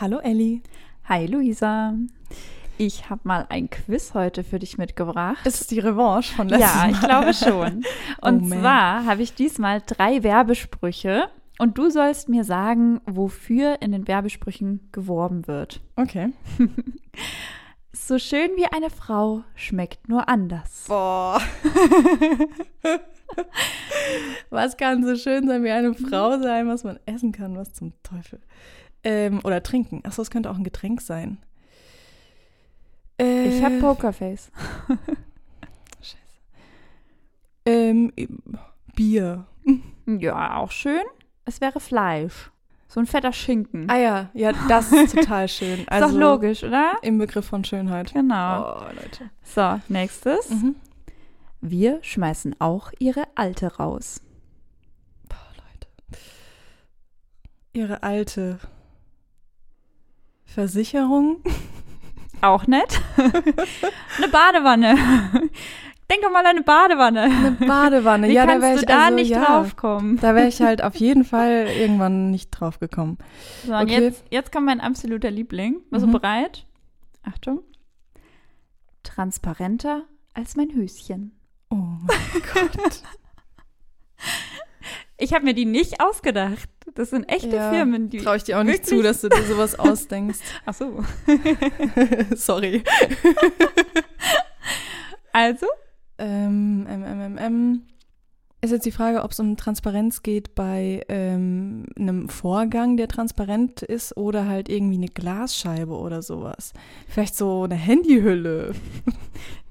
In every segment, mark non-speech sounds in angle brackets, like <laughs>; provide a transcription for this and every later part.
Hallo Elli. Hi Luisa. Ich habe mal ein Quiz heute für dich mitgebracht. Ist es die Revanche von letztem Ja, Mal? ich glaube schon. <laughs> Und Oh, zwar habe ich diesmal drei Werbesprüche und du sollst mir sagen, wofür in den Werbesprüchen geworben wird. Okay. <laughs> So schön wie eine Frau schmeckt nur anders. Boah. <laughs> was kann so schön sein wie eine Frau sein, was man essen kann, was zum Teufel. Ähm, oder trinken. Achso, es könnte auch ein Getränk sein. Äh, Ich habe Pokerface. <laughs> ähm, Bier. Ja, auch schön. Es wäre Fleisch. So ein fetter Schinken. Ah ja, ja, das ist total schön. <laughs> Ist Also doch logisch, oder? Im Begriff von Schönheit. Genau. Oh, Leute. So, nächstes. Mhm. Wir schmeißen auch ihre Alte raus. Boah, Leute. Ihre alte Versicherung. Auch nett. <laughs> eine Badewanne. Denk doch mal an eine Badewanne. Eine Badewanne. Wie ja, da wäre ich da also, nicht ja, draufkommen? Da wäre ich halt auf jeden Fall irgendwann nicht drauf gekommen. So, und Okay. jetzt, jetzt kommt mein absoluter Liebling. Bist Mhm. du bereit? Achtung. Transparenter als mein Höschen. Oh mein Gott. Ich habe mir die nicht ausgedacht. Das sind echte Ja, Firmen, die. Traue ich dir auch nicht zu, dass du dir sowas <laughs> ausdenkst. Ach so. <laughs> Sorry. <laughs> Also, Ähm, ähm, ähm, ähm, ähm. Ist jetzt die Frage, ob es um Transparenz geht bei ähm, einem Vorgang, der transparent ist, oder halt irgendwie eine Glasscheibe oder sowas. Vielleicht so eine Handyhülle.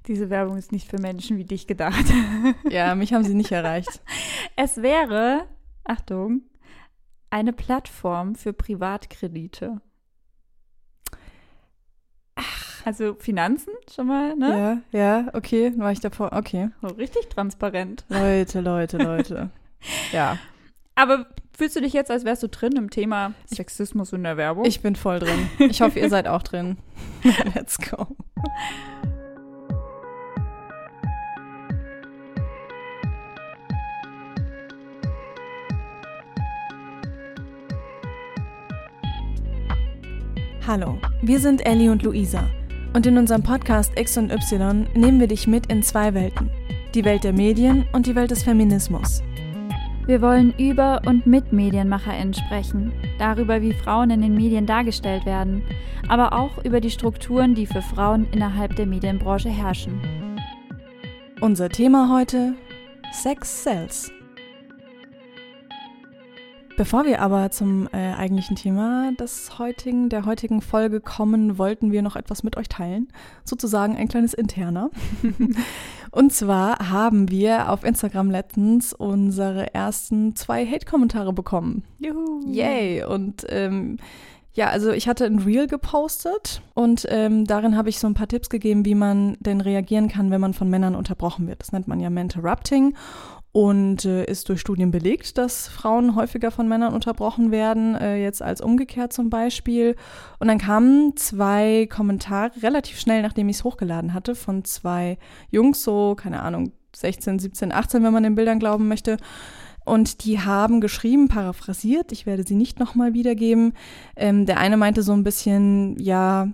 Diese Werbung ist nicht für Menschen wie dich gedacht. <laughs> Ja, mich haben sie nicht erreicht. Es wäre, Achtung, eine Plattform für Privatkredite. Ach. Also Finanzen schon mal, ne? Ja, ja, okay, war ich davor. Okay. So richtig transparent. Leute, Leute, Leute. <laughs> Ja, Aber fühlst du dich jetzt, als wärst du drin im Thema Sexismus in der Werbung? ich bin voll drin. Ich hoffe, ihr seid auch drin. <laughs> Let's go. Hallo, wir sind Ellie und Luisa und in unserem Podcast X und Y nehmen wir dich mit in zwei Welten. Die Welt der Medien und die Welt des Feminismus. Wir wollen über und mit MedienmacherInnen sprechen, darüber, wie Frauen in den Medien dargestellt werden, aber auch über die Strukturen, die für Frauen innerhalb der Medienbranche herrschen. Unser Thema heute: Sex Sells. Bevor wir aber zum äh, eigentlichen Thema des heutigen, der heutigen Folge kommen, wollten wir noch etwas mit euch teilen. Sozusagen ein kleines Interner. <laughs> Und zwar haben wir auf Instagram letztens unsere ersten zwei Hate-Kommentare bekommen. Juhu! Yay! Und ähm, ja, also ich hatte ein Reel gepostet und ähm, darin habe ich so ein paar Tipps gegeben, wie man denn reagieren kann, wenn man von Männern unterbrochen wird. Das nennt man ja Mentorrupting und äh, ist durch Studien belegt, dass Frauen häufiger von Männern unterbrochen werden, äh, jetzt als umgekehrt zum Beispiel. Und dann kamen zwei Kommentare relativ schnell, nachdem ich es hochgeladen hatte, von zwei Jungs, so, keine Ahnung, 16, 17, 18, wenn man den Bildern glauben möchte. Und die haben geschrieben, paraphrasiert, ich werde sie nicht nochmal wiedergeben. Ähm, der eine meinte so ein bisschen, ja,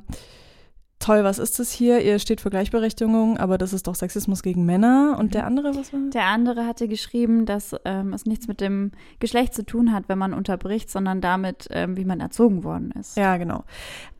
toll, was ist das hier? Ihr steht für Gleichberechtigung, aber das ist doch Sexismus gegen Männer. Und der andere, was war? Der andere hatte geschrieben, dass ähm, es nichts mit dem Geschlecht zu tun hat, wenn man unterbricht, sondern damit, ähm, wie man erzogen worden ist. Ja, genau.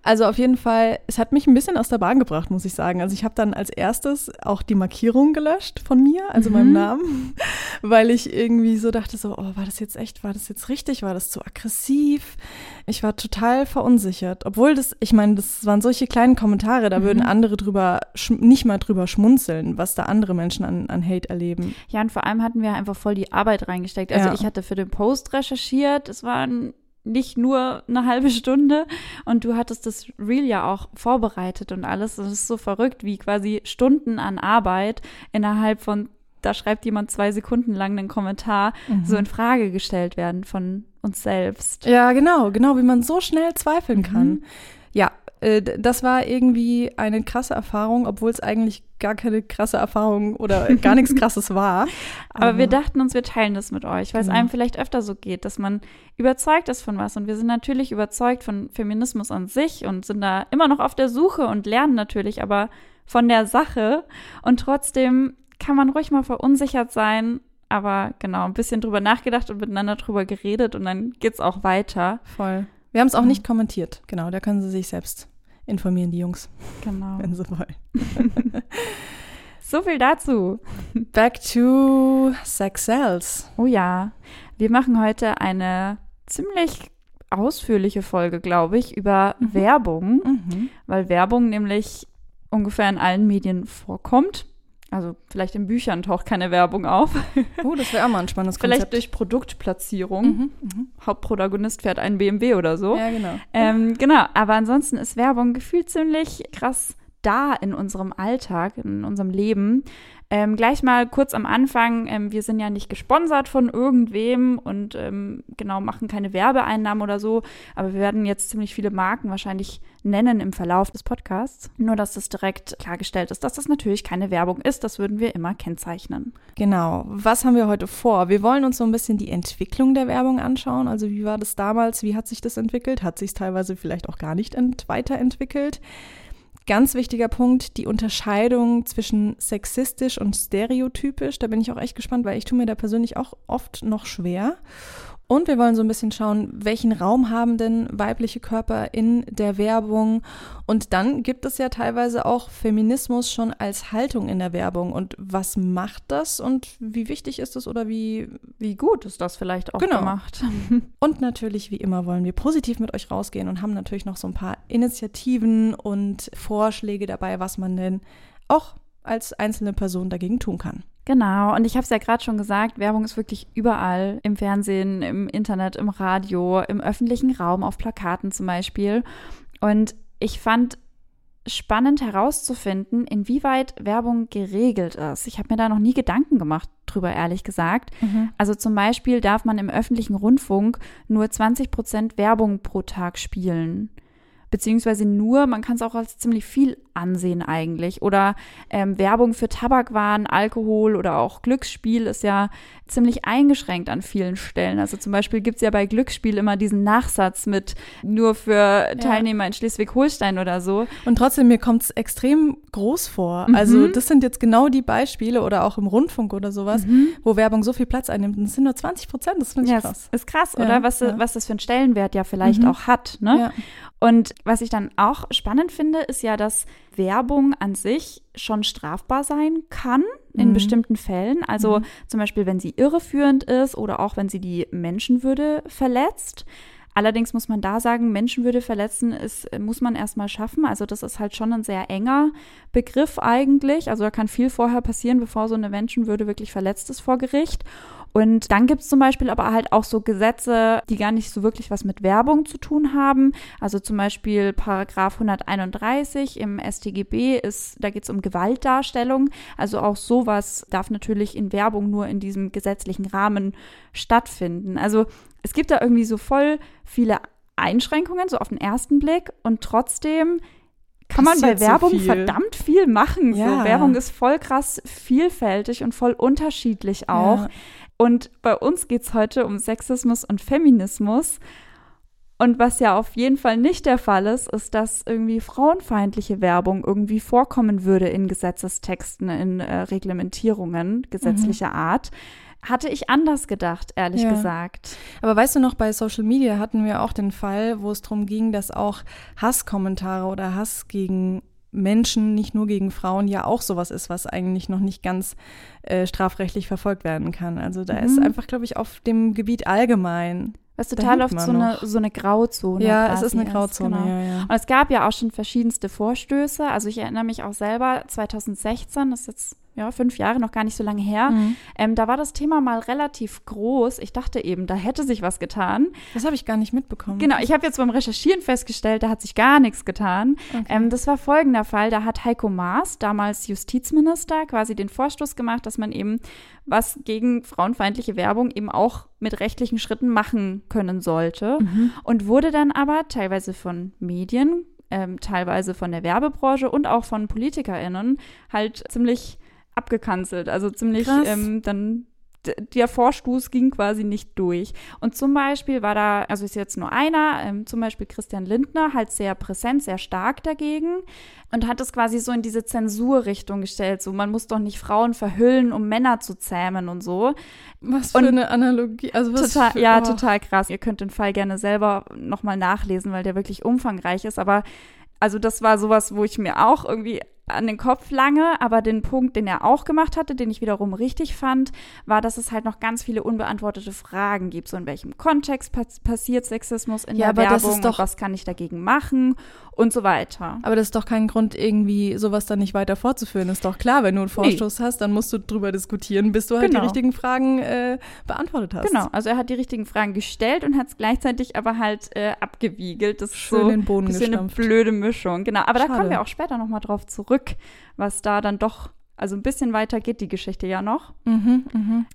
Also auf jeden Fall, es hat mich ein bisschen aus der Bahn gebracht, muss ich sagen. Also ich habe dann als erstes auch die Markierung gelöscht von mir, also Mhm. meinem Namen, <laughs> weil ich irgendwie so dachte so, oh, war das jetzt echt, war das jetzt richtig, war das zu aggressiv? Ich war total verunsichert, obwohl das, ich meine, das waren solche kleinen Kommentare, da würden Mhm. andere drüber, nicht mal drüber schmunzeln, was da andere Menschen an, an Hate erleben. Ja, und vor allem hatten wir einfach voll die Arbeit reingesteckt. Also Ja. ich hatte für den Post recherchiert, es waren nicht nur eine halbe Stunde und du hattest das Reel ja auch vorbereitet und alles. Das ist so verrückt, wie quasi Stunden an Arbeit innerhalb von, da schreibt jemand zwei Sekunden lang einen Kommentar, so in Frage gestellt werden von uns selbst. Ja, genau, genau, wie man so schnell zweifeln kann. Mhm. Ja, äh, das war irgendwie eine krasse Erfahrung, obwohl es eigentlich gar keine krasse Erfahrung oder <laughs> gar nichts Krasses war. Aber, Aber wir dachten uns, wir teilen das mit euch, weil es Genau. einem vielleicht öfter so geht, dass man überzeugt ist von was. Und wir sind natürlich überzeugt von Feminismus an sich und sind da immer noch auf der Suche und lernen natürlich, aber von der Sache. Und trotzdem kann man ruhig mal verunsichert sein. Aber genau, ein bisschen drüber nachgedacht und miteinander drüber geredet und dann geht's auch weiter. voll. Wir haben es auch Mhm. nicht kommentiert. Genau, da können sie sich selbst informieren, die Jungs, Genau. <laughs> wenn sie wollen. <laughs> So viel dazu. Back to Sex Cells. Oh ja, wir machen heute eine ziemlich ausführliche Folge, glaube ich, über Mhm. Werbung, Mhm. weil Werbung nämlich ungefähr in allen Medien vorkommt. Also vielleicht in Büchern taucht keine Werbung auf. Oh, das wäre auch mal ein spannendes Vielleicht Konzept. durch Produktplatzierung. Mhm. Mhm. Hauptprotagonist fährt einen BMW oder so. Ja, genau. Ähm, genau, aber ansonsten ist Werbung gefühlt ziemlich krass da in unserem Alltag, in unserem Leben. Ähm, gleich mal kurz am Anfang, ähm, wir sind ja nicht gesponsert von irgendwem und ähm, genau machen keine Werbeeinnahmen oder so, aber wir werden jetzt ziemlich viele Marken wahrscheinlich nennen im Verlauf des Podcasts. Nur, dass das direkt klargestellt ist, dass das natürlich keine Werbung ist, das würden wir immer kennzeichnen. Genau. Was haben wir heute vor? Wir wollen uns so ein bisschen die Entwicklung der Werbung anschauen. Also wie war das damals? Wie hat sich das entwickelt? Hat sich es teilweise vielleicht auch gar nicht ent weiterentwickelt? Ganz wichtiger Punkt, die Unterscheidung zwischen sexistisch und stereotypisch. Da bin ich auch echt gespannt, weil ich tue mir da persönlich auch oft noch schwer. Und wir wollen so ein bisschen schauen, welchen Raum haben denn weibliche Körper in der Werbung? Und dann gibt es ja teilweise auch Feminismus schon als Haltung in der Werbung. Und was macht das und wie wichtig ist es oder wie. Wie gut ist das vielleicht auch Genau. gemacht? <laughs> Und natürlich, wie immer, wollen wir positiv mit euch rausgehen und haben natürlich noch so ein paar Initiativen und Vorschläge dabei, was man denn auch als einzelne Person dagegen tun kann. Genau, und ich habe es ja gerade schon gesagt, Werbung ist wirklich überall, im Fernsehen, im Internet, im Radio, im öffentlichen Raum, auf Plakaten zum Beispiel. Und ich fand spannend herauszufinden, inwieweit Werbung geregelt ist. Ich habe mir da noch nie Gedanken gemacht drüber, ehrlich gesagt. Also zum Beispiel darf man im öffentlichen Rundfunk nur 20 Prozent Werbung pro Tag spielen. Beziehungsweise nur, man kann es auch als ziemlich viel ansehen eigentlich. Oder ähm, Werbung für Tabakwaren, Alkohol oder auch Glücksspiel ist ja ziemlich eingeschränkt an vielen Stellen. Also zum Beispiel gibt es ja bei Glücksspiel immer diesen Nachsatz mit nur für Teilnehmer in Schleswig-Holstein oder so. Und trotzdem, mir kommt es extrem groß vor. Mhm. Also, das sind jetzt genau die Beispiele oder auch im Rundfunk oder sowas, Mhm. wo Werbung so viel Platz einnimmt. Und es sind nur 20 Prozent, das finde ich Ja, krass. ist krass, Ja, oder? Was, ja. was das für einen Stellenwert ja vielleicht Mhm. auch hat, ne? Ja. Und was ich dann auch spannend finde, ist ja, dass Werbung an sich schon strafbar sein kann in Mhm. bestimmten Fällen. Also Mhm. zum Beispiel, wenn sie irreführend ist oder auch wenn sie die Menschenwürde verletzt. Allerdings muss man da sagen, Menschenwürde verletzen ist, muss man erstmal schaffen. Also das ist halt schon ein sehr enger Begriff eigentlich. Also da kann viel vorher passieren, bevor so eine Menschenwürde wirklich verletzt ist vor Gericht. Und dann gibt es zum Beispiel aber halt auch so Gesetze, die gar nicht so wirklich was mit Werbung zu tun haben. Also zum Beispiel Paragraph 131 im StGB ist, da geht es um Gewaltdarstellung. Also auch sowas darf natürlich in Werbung nur in diesem gesetzlichen Rahmen stattfinden. Also es gibt da irgendwie so voll viele Einschränkungen, so auf den ersten Blick. Und trotzdem kann man bei so Werbung viel. verdammt viel machen. Ja. So, Werbung ist voll krass vielfältig und voll unterschiedlich auch. Ja. Und bei uns geht es heute um Sexismus und Feminismus. Und was ja auf jeden Fall nicht der Fall ist, ist, dass irgendwie frauenfeindliche Werbung irgendwie vorkommen würde in Gesetzestexten, in äh, Reglementierungen gesetzlicher Art. Hatte ich anders gedacht, ehrlich Ja. gesagt. Aber weißt du noch, bei Social Media hatten wir auch den Fall, wo es darum ging, dass auch Hasskommentare oder Hass gegen Menschen, nicht nur gegen Frauen, ja auch sowas ist, was eigentlich noch nicht ganz äh, strafrechtlich verfolgt werden kann. Also da ist Mhm. einfach, glaube ich, auf dem Gebiet allgemein. Was total oft so eine, so eine Grauzone ja, es ist eine Grauzone, genau. ja, ja. Und es gab ja auch schon verschiedenste Vorstöße. Also ich erinnere mich auch selber, 2016, das ist jetzt ja fünf Jahre, noch gar nicht so lange her. Mhm. Ähm, da war das Thema mal relativ groß. Ich dachte eben, da hätte sich was getan. Das habe ich gar nicht mitbekommen. Genau, ich habe jetzt beim Recherchieren festgestellt, da hat sich gar nichts getan. Okay. Ähm, das war folgender Fall. Da hat Heiko Maas, damals Justizminister, quasi den Vorstoß gemacht, dass man eben was gegen frauenfeindliche Werbung eben auch mit rechtlichen Schritten machen können sollte. Mhm. Und wurde dann aber teilweise von Medien ähm, teilweise von der Werbebranche und auch von PolitikerInnen halt ziemlich abgekanzelt. Also ziemlich ähm, dann der Vorstoß ging quasi nicht durch. Und zum Beispiel war da, also ist jetzt nur einer, ähm, zum Beispiel Christian Lindner, halt sehr präsent, sehr stark dagegen und hat es quasi so in diese Zensurrichtung gestellt. So, man muss doch nicht Frauen verhüllen, um Männer zu zähmen und so. Was für und eine Analogie. Also was total, für, ja, oh. total krass. Ihr könnt den Fall gerne selber nochmal nachlesen, weil der wirklich umfangreich ist. Aber also das war sowas, wo ich mir auch irgendwie an den Kopf lange, aber den Punkt, den er auch gemacht hatte, den ich wiederum richtig fand, war, dass es halt noch ganz viele unbeantwortete Fragen gibt. So in welchem Kontext pass passiert Sexismus in ja, der Werbung doch, was kann ich dagegen machen und so weiter. Aber das ist doch kein Grund, irgendwie sowas dann nicht weiter fortzuführen. Ist doch klar, wenn du einen Vorstoß nee. hast, dann musst du drüber diskutieren, bis du halt genau. die richtigen Fragen äh, beantwortet hast. Genau, also er hat die richtigen Fragen gestellt und hat es gleichzeitig aber halt äh, abgewiegelt. Das Schön ist so den Boden ein eine blöde Mischung. Genau, aber Schade. da kommen wir auch später nochmal drauf zurück zurück, was da dann doch, also ein bisschen weiter geht die Geschichte ja noch. Mhm, mhm.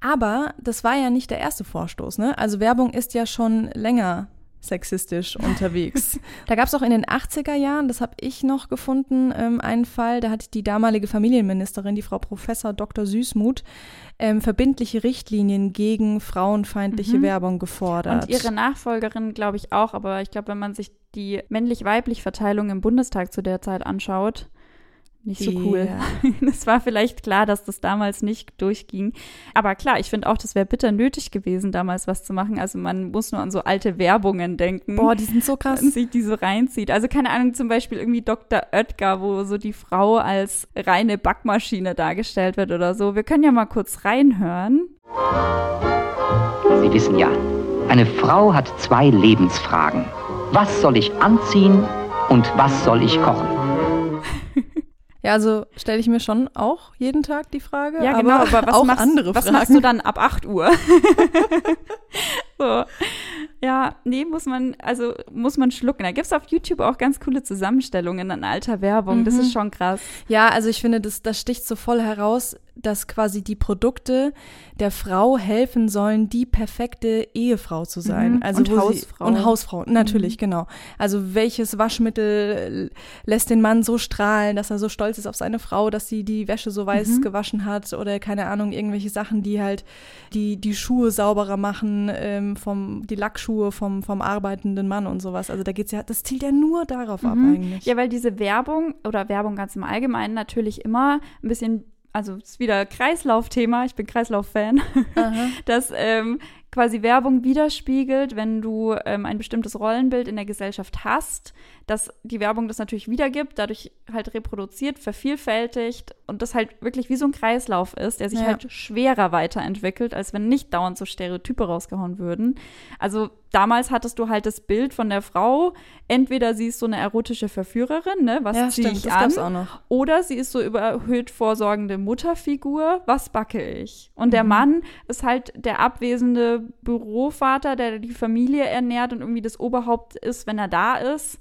Aber das war ja nicht der erste Vorstoß, ne? Also Werbung ist ja schon länger sexistisch <laughs> unterwegs. da gab es auch in den 80er Jahren, das habe ich noch gefunden, ähm, einen Fall, da hat die damalige Familienministerin, die Frau Professor Dr. Süßmuth, ähm, verbindliche Richtlinien gegen frauenfeindliche mhm. Werbung gefordert. Und ihre Nachfolgerin, glaube ich, auch, aber ich glaube, wenn man sich die männlich-weiblich Verteilung im Bundestag zu der Zeit anschaut, nicht so cool. Es <laughs> war vielleicht klar, dass das damals nicht durchging. Aber klar, ich finde auch, das wäre bitter nötig gewesen, damals was zu machen. Also man muss nur an so alte Werbungen denken. Boah, die sind so krass. Und sich die so reinzieht. Also keine Ahnung, zum Beispiel irgendwie Dr. Oetker, wo so die Frau als reine Backmaschine dargestellt wird oder so. Wir können ja mal kurz reinhören. Sie wissen ja, eine Frau hat zwei Lebensfragen. Was soll ich anziehen und was soll ich kochen? Ja, also stelle ich mir schon auch jeden Tag die Frage. Ja, genau, aber, aber was, auch machst, andere was Fragen. machst du dann ab 8 Uhr? <laughs> so. Ja, nee, muss man, also muss man schlucken. Da gibt es auf YouTube auch ganz coole Zusammenstellungen an alter Werbung. Mhm. Das ist schon krass. Ja, also ich finde, das, das sticht so voll heraus, dass quasi die Produkte der Frau helfen sollen, die perfekte Ehefrau zu sein. Mhm. Also und Hausfrau. Sie, und Hausfrau, natürlich, mhm. genau. Also welches Waschmittel lässt den Mann so strahlen, dass er so stolz ist auf seine Frau, dass sie die Wäsche so weiß mhm. gewaschen hat oder keine Ahnung, irgendwelche Sachen, die halt die, die Schuhe sauberer machen, ähm, vom, die Lackschuhe vom, vom arbeitenden Mann und sowas. Also da geht's ja, das zielt ja nur darauf ab mhm. eigentlich. Ja, weil diese Werbung oder Werbung ganz im Allgemeinen natürlich immer ein bisschen also ist wieder Kreislaufthema, ich bin Kreislauf-Fan, <laughs> dass ähm, quasi Werbung widerspiegelt, wenn du ähm, ein bestimmtes Rollenbild in der Gesellschaft hast, dass die Werbung das natürlich wiedergibt, dadurch halt reproduziert, vervielfältigt und das halt wirklich wie so ein Kreislauf ist, der sich ja. halt schwerer weiterentwickelt, als wenn nicht dauernd so Stereotype rausgehauen würden. Also damals hattest du halt das Bild von der Frau, entweder sie ist so eine erotische Verführerin, ne, was ja, ziehe ich an, auch noch. oder sie ist so überhöht vorsorgende Mutterfigur, was backe ich? Und der mhm. Mann ist halt der abwesende Bürovater, der die Familie ernährt und irgendwie das Oberhaupt ist, wenn er da ist.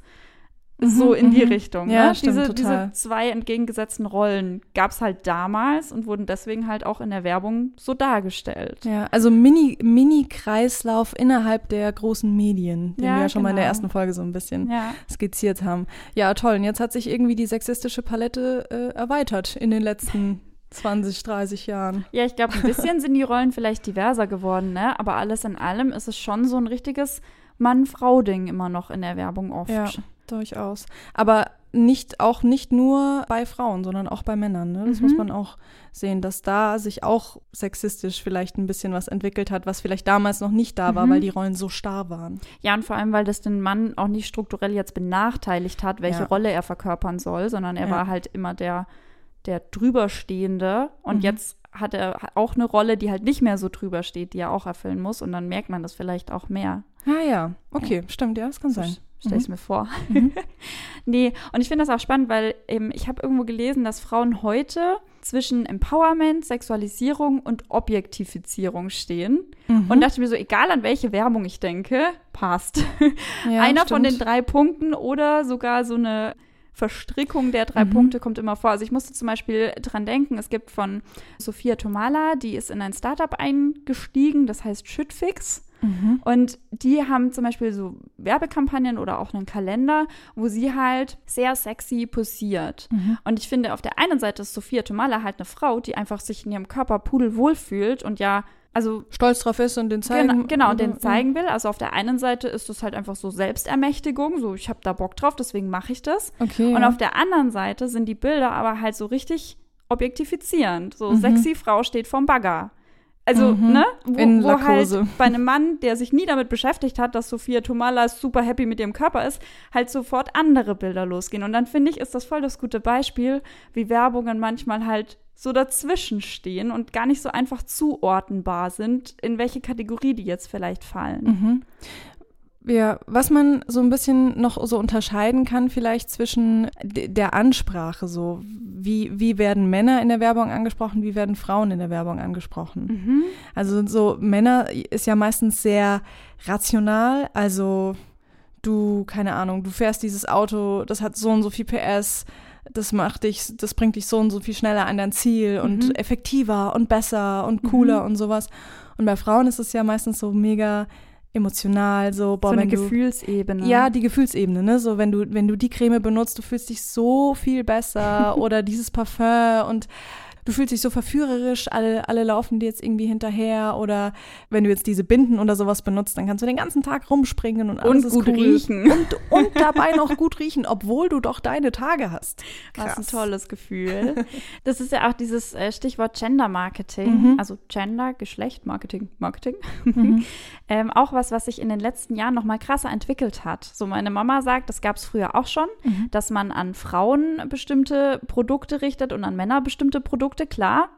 So in die mhm. Richtung. Ja, ne? stimmt, diese, total. diese zwei entgegengesetzten Rollen gab es halt damals und wurden deswegen halt auch in der Werbung so dargestellt. Ja, also Mini-Kreislauf Mini innerhalb der großen Medien, den ja, wir ja schon genau. mal in der genau. ersten Folge so ein bisschen ja. skizziert haben. Ja, toll. Und jetzt hat sich irgendwie die sexistische Palette äh, erweitert in den letzten <laughs> 20, 30 Jahren. Ja, ich glaube, ein bisschen sind die Rollen vielleicht diverser geworden, ne? Aber alles in allem ist es schon so ein richtiges Mann-Frau-Ding immer noch in der Werbung oft. Ja, durchaus. Aber nicht, auch nicht nur bei Frauen, sondern auch bei Männern. Ne? Das mhm. muss man auch sehen, dass da sich auch sexistisch vielleicht ein bisschen was entwickelt hat, was vielleicht damals noch nicht da war, mhm. weil die Rollen so starr waren. Ja, und vor allem, weil das den Mann auch nicht strukturell jetzt benachteiligt hat, welche ja. Rolle er verkörpern soll, sondern er ja. war halt immer der der drüberstehende und mhm. jetzt hat er auch eine Rolle, die halt nicht mehr so drüber steht, die er auch erfüllen muss und dann merkt man das vielleicht auch mehr. Ah ja, okay, ja. stimmt, ja, das kann sein. Stell ich mhm. mir vor. Mhm. <laughs> nee, und ich finde das auch spannend, weil eben ich habe irgendwo gelesen, dass Frauen heute zwischen Empowerment, Sexualisierung und Objektifizierung stehen. Mhm. Und dachte mir so, egal an welche Werbung ich denke, passt. Ja, Einer stimmt. von den drei Punkten oder sogar so eine Verstrickung der drei mhm. Punkte kommt immer vor. Also ich musste zum Beispiel dran denken, es gibt von Sophia Tomala, die ist in ein Startup eingestiegen, das heißt Shitfix. Mhm. Und die haben zum Beispiel so Werbekampagnen oder auch einen Kalender, wo sie halt sehr sexy posiert. Mhm. Und ich finde, auf der einen Seite ist Sophia Tomala halt eine Frau, die einfach sich in ihrem Körper pudelwohl fühlt und ja, also Stolz drauf ist und den zeigen. Genau, genau, und oder- den zeigen will. Also auf der einen Seite ist es halt einfach so Selbstermächtigung, so ich habe da Bock drauf, deswegen mache ich das. Okay. Und ja. auf der anderen Seite sind die Bilder aber halt so richtig objektifizierend. So Mhm. sexy Frau steht vorm Bagger. Also, Mhm. ne? Wo, In wo halt <laughs> bei einem Mann, der sich nie damit beschäftigt hat, dass Sophia Tomala super happy mit ihrem Körper ist, halt sofort andere Bilder losgehen. Und dann finde ich, ist das voll das gute Beispiel, wie Werbungen manchmal halt so dazwischen stehen und gar nicht so einfach zuordnenbar sind, in welche Kategorie die jetzt vielleicht fallen. Mhm. Ja, was man so ein bisschen noch so unterscheiden kann, vielleicht zwischen der Ansprache, so wie, wie werden Männer in der Werbung angesprochen, wie werden Frauen in der Werbung angesprochen. Mhm. Also so Männer ist ja meistens sehr rational, also du, keine Ahnung, du fährst dieses Auto, das hat so und so viel PS, das macht dich, das bringt dich so und so viel schneller an dein Ziel und Mhm. effektiver und besser und cooler Mhm. und sowas. Und bei Frauen ist es ja meistens so mega emotional, so, boah, so eine du, Gefühlsebene. ja, die Gefühlsebene, ne? So, wenn du, wenn du die Creme benutzt, du fühlst dich so viel besser <laughs> oder dieses Parfum und du fühlst dich so verführerisch, alle, alle laufen dir jetzt irgendwie hinterher oder wenn du jetzt diese Binden oder sowas benutzt, dann kannst du den ganzen Tag rumspringen und alles und gut cool. riechen. Und, und dabei <laughs> noch gut riechen, obwohl du doch deine Tage hast. Was ein Krass. tolles Gefühl. <laughs> Das ist ja auch dieses äh, Stichwort Gender Marketing, Mhm. also Gender, Geschlecht, Marketing, Marketing. Mhm. <laughs> ähm, auch was, was sich in den letzten Jahren noch mal krasser entwickelt hat. So meine Mama sagt, das gab es früher auch schon, Mhm. dass man an Frauen bestimmte Produkte richtet und an Männer bestimmte Produkte, klar.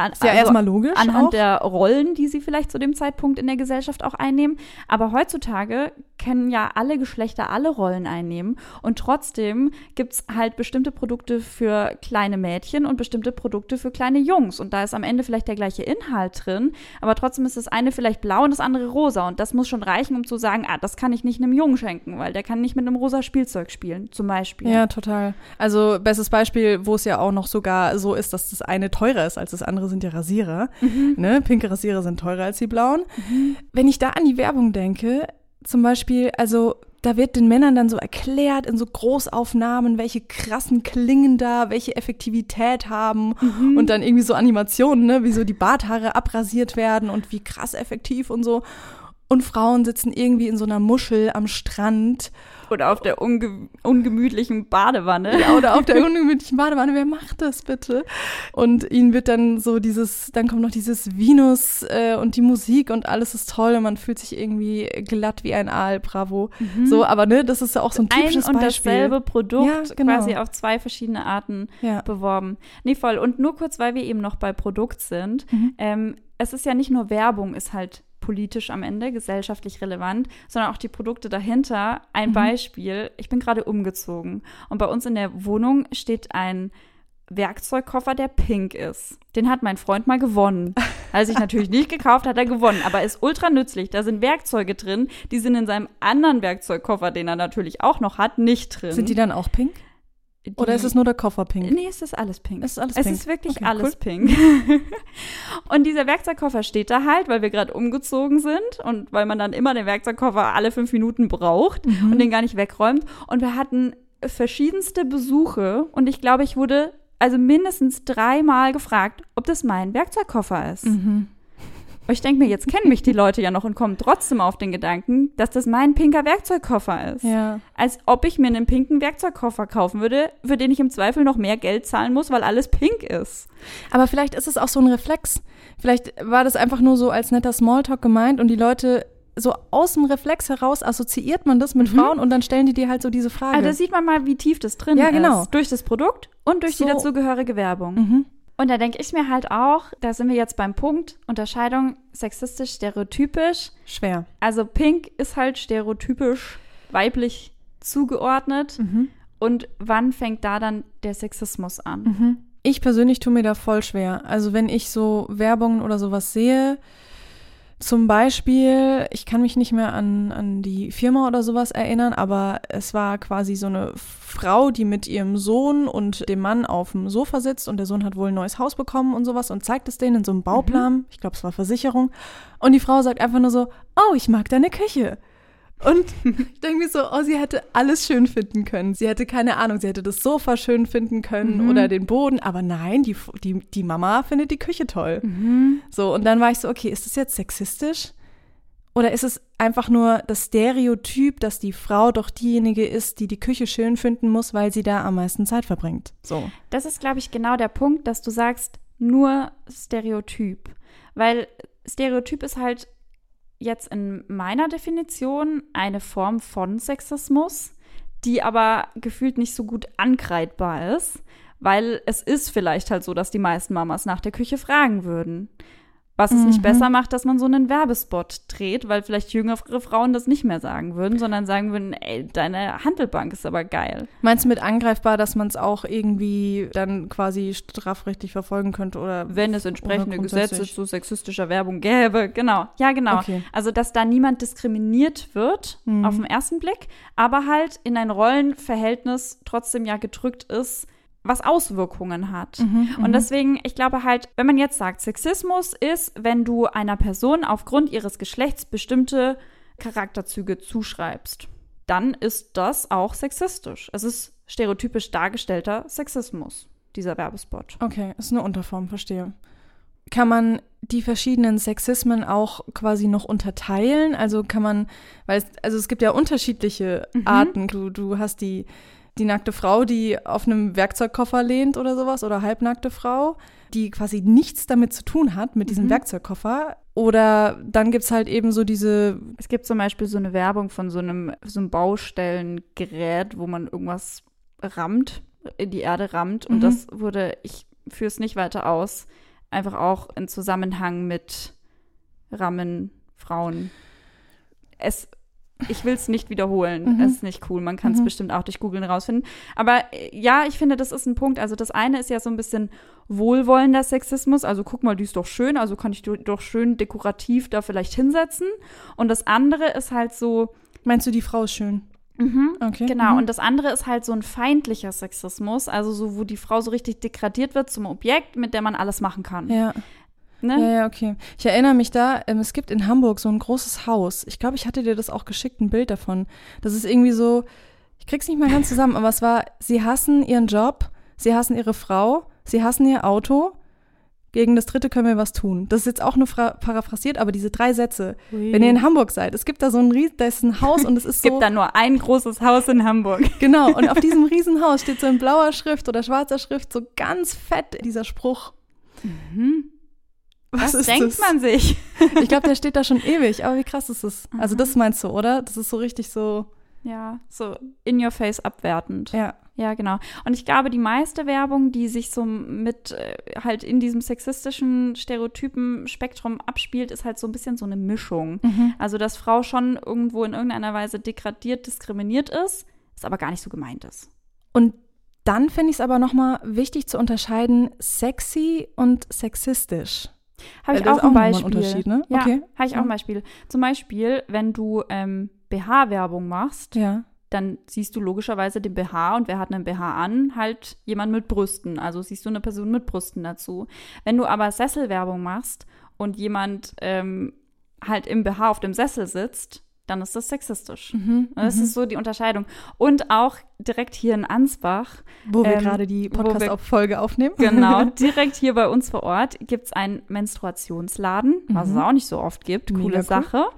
An, Ist ja erstmal logisch. anhand auch. der Rollen, die sie vielleicht zu dem Zeitpunkt in der Gesellschaft auch einnehmen. Aber heutzutage können ja alle Geschlechter alle Rollen einnehmen. Und trotzdem gibt's halt bestimmte Produkte für kleine Mädchen und bestimmte Produkte für kleine Jungs. Und da ist am Ende vielleicht der gleiche Inhalt drin, aber trotzdem ist das eine vielleicht blau und das andere rosa. Und das muss schon reichen, um zu sagen, ah, das kann ich nicht einem Jungen schenken, weil der kann nicht mit einem rosa Spielzeug spielen, zum Beispiel. Ja, total. Also bestes Beispiel, wo es ja auch noch sogar so ist, dass das eine teurer ist als das andere, sind ja Rasierer. Ne? Pinke Rasierer sind teurer als die blauen. Wenn ich da an die Werbung denke, zum Beispiel, also da wird den Männern dann so erklärt in so Großaufnahmen, welche krassen Klingen da, welche Effektivität haben und dann irgendwie so Animationen, ne, wie so die Barthaare abrasiert werden und wie krass effektiv und so. Und Frauen sitzen irgendwie in so einer Muschel am Strand Oder auf der unge ungemütlichen Badewanne. ja, oder auf der <laughs> ungemütlichen Badewanne, wer macht das bitte? Und ihnen wird dann so dieses, dann kommt noch dieses Venus äh, und die Musik und alles ist toll und man fühlt sich irgendwie glatt wie ein Aal, bravo. So, aber ne, das ist ja auch so ein ein typisches und Beispiel. dasselbe Produkt Ja, genau. quasi auf zwei verschiedene Arten Ja. beworben. Nee, voll. Und nur kurz, weil wir eben noch bei Produkt sind. Mhm. Ähm, es ist ja nicht nur Werbung, ist halt politisch am Ende, gesellschaftlich relevant, sondern auch die Produkte dahinter. Ein Mhm. Beispiel, ich bin gerade umgezogen und bei uns in der Wohnung steht ein Werkzeugkoffer, der pink ist. Den hat mein Freund mal gewonnen. <laughs> Hat er sich natürlich nicht gekauft, hat er gewonnen, aber ist ultra nützlich. Da sind Werkzeuge drin, die sind in seinem anderen Werkzeugkoffer, den er natürlich auch noch hat, nicht drin. Sind die dann auch pink? Die- Oder ist es nur der Koffer pink? Nee, es ist alles pink. Es ist alles es pink. ist wirklich Okay, alles pink. <laughs> und dieser Werkzeugkoffer steht da halt, weil wir gerade umgezogen sind und weil man dann immer den Werkzeugkoffer alle fünf Minuten braucht Mhm. und den gar nicht wegräumt. Und wir hatten verschiedenste Besuche und ich glaube, ich wurde also mindestens dreimal gefragt, ob das mein Werkzeugkoffer ist. Mhm. Und ich denke mir, jetzt kennen mich die Leute ja noch und kommen trotzdem auf den Gedanken, dass das mein pinker Werkzeugkoffer ist Ja. als ob ich mir einen pinken Werkzeugkoffer kaufen würde, für den ich im Zweifel noch mehr Geld zahlen muss, weil alles pink ist. Aber vielleicht ist es auch so ein Reflex. Vielleicht war das einfach nur so als netter Smalltalk gemeint und die Leute so aus dem Reflex heraus assoziiert man das mit Frauen und dann stellen die dir halt so diese Frage. Also da sieht man mal, wie tief das drin Ja, genau. ist. Durch das Produkt und durch So. die dazugehörige Werbung. mhm. Und da denke ich mir halt auch, da sind wir jetzt beim Punkt, Unterscheidung sexistisch, stereotypisch. Schwer. Also pink ist halt stereotypisch weiblich zugeordnet. Mhm. Und wann fängt da dann der Sexismus an? Ich persönlich tue mir da voll schwer. Also wenn ich so Werbungen oder sowas sehe, Zum Beispiel, ich kann mich nicht mehr an, an die Firma oder sowas erinnern, aber es war quasi so eine Frau, die mit ihrem Sohn und dem Mann auf dem Sofa sitzt und der Sohn hat wohl ein neues Haus bekommen und sowas und zeigt es denen in so einem Bauplan. Mhm. Ich glaube, es war Versicherung. Und die Frau sagt einfach nur so, oh, ich mag deine Küche. Und <laughs> ich denke mir so, oh, sie hätte alles schön finden können. Sie hätte keine Ahnung, sie hätte das Sofa schön finden können mhm. oder den Boden. Aber nein, die, die, die Mama findet die Küche toll. Mhm. So, und dann war ich so, okay, ist das jetzt sexistisch? Oder ist es einfach nur das Stereotyp, dass die Frau doch diejenige ist, die die Küche schön finden muss, weil sie da am meisten Zeit verbringt? So. Das ist, glaube ich, genau der Punkt, dass du sagst, nur Stereotyp. Weil Stereotyp ist halt jetzt in meiner Definition eine Form von Sexismus, die aber gefühlt nicht so gut angreifbar ist, weil es ist vielleicht halt so, dass die meisten Mamas nach der Küche fragen würden. Was es mhm. nicht besser macht, dass man so einen Werbespot dreht, weil vielleicht jüngere Frauen das nicht mehr sagen würden, sondern sagen würden, ey, deine Handelbank ist aber geil. Meinst du mit angreifbar, dass man es auch irgendwie dann quasi strafrechtlich verfolgen könnte oder wenn es entsprechende Gesetze zu sexistischer Werbung gäbe, genau. Ja, genau. Okay. Also, dass da niemand diskriminiert wird mhm. auf den ersten Blick, aber halt in ein Rollenverhältnis trotzdem ja gedrückt ist, was Auswirkungen hat. Mhm, und mhm. deswegen, ich glaube halt, wenn man jetzt sagt, Sexismus ist, wenn du einer Person aufgrund ihres Geschlechts bestimmte Charakterzüge zuschreibst, dann ist das auch sexistisch. Es ist stereotypisch dargestellter Sexismus, dieser Werbespot. Okay, ist eine Unterform, verstehe. Kann man die verschiedenen Sexismen auch quasi noch unterteilen? Also kann man, weil es, also es gibt ja unterschiedliche mhm. Arten. Du, du hast die die nackte Frau, die auf einem Werkzeugkoffer lehnt oder sowas, oder halbnackte Frau, die quasi nichts damit zu tun hat, mit diesem mhm. Werkzeugkoffer. Oder dann gibt es halt eben so diese. Es gibt zum Beispiel so eine Werbung von so einem, so einem Baustellengerät, wo man irgendwas rammt, in die Erde rammt. Und mhm. das wurde, ich führe es nicht weiter aus, einfach auch in Zusammenhang mit Rammen, Frauen. Es ich will es nicht wiederholen. Mhm. Es ist nicht cool. Man kann es mhm. bestimmt auch durch Googlen rausfinden. Aber äh, ja, ich finde, das ist ein Punkt. Also das eine ist ja so ein bisschen wohlwollender Sexismus. Also guck mal, die ist doch schön. Also kann ich doch schön dekorativ da vielleicht hinsetzen. Und das andere ist halt so. Meinst du, die Frau ist schön? Mhm, okay. Genau. Mhm. Und das andere ist halt so ein feindlicher Sexismus. Also so, wo die Frau so richtig degradiert wird zum Objekt, mit der man alles machen kann. Ja. Ne? Ja, ja, okay. Ich erinnere mich da, ähm, es gibt in Hamburg so ein großes Haus. Ich glaube, ich hatte dir das auch geschickt, ein Bild davon. Das ist irgendwie so, ich krieg's nicht mal ganz zusammen, aber es war, sie hassen ihren Job, sie hassen ihre Frau, sie hassen ihr Auto. Gegen das dritte können wir was tun. Das ist jetzt auch nur paraphrasiert, aber diese drei Sätze. Ui. Wenn ihr in Hamburg seid, es gibt da so ein, Ries da ist ein Haus und es ist so. <laughs> Es gibt da nur ein großes Haus in Hamburg. <laughs> Genau, und auf diesem Riesenhaus steht so in blauer Schrift oder schwarzer Schrift so ganz fett dieser Spruch. Mhm. Was, Was denkt das? man sich? ich glaube, der steht da schon ewig, aber wie krass ist das? Mhm. Also das meinst du, oder? Das ist so richtig so. Ja, so in your face abwertend. Ja. Ja, genau. Und ich glaube, die meiste Werbung, die sich so mit äh, halt in diesem sexistischen Stereotypen-Spektrum abspielt, ist halt so ein bisschen so eine Mischung. Mhm. Also, dass Frau schon irgendwo in irgendeiner Weise degradiert, diskriminiert ist, ist aber gar nicht so gemeint ist. Und dann finde ich es aber nochmal wichtig zu unterscheiden, sexy und sexistisch. Habe ich auch, ein Beispiel. Unterschied, ne? Ja, okay. habe ich auch ein Beispiel. Zum Beispiel, wenn du ähm, BH-Werbung machst, ja. dann siehst du logischerweise den BH und wer hat einen BH an? Halt jemand mit Brüsten. Also siehst du eine Person mit Brüsten dazu. Wenn du aber Sesselwerbung machst und jemand ähm, halt im BH auf dem Sessel sitzt, dann ist das sexistisch. Mhm, das mhm. ist so die Unterscheidung. Und auch direkt hier in Ansbach. Wo wir ähm, gerade die Podcast-Folge aufnehmen. Genau, <laughs> direkt hier bei uns vor Ort gibt es einen Menstruationsladen, was mhm. es auch nicht so oft gibt. Coole Mega Sache. Cool.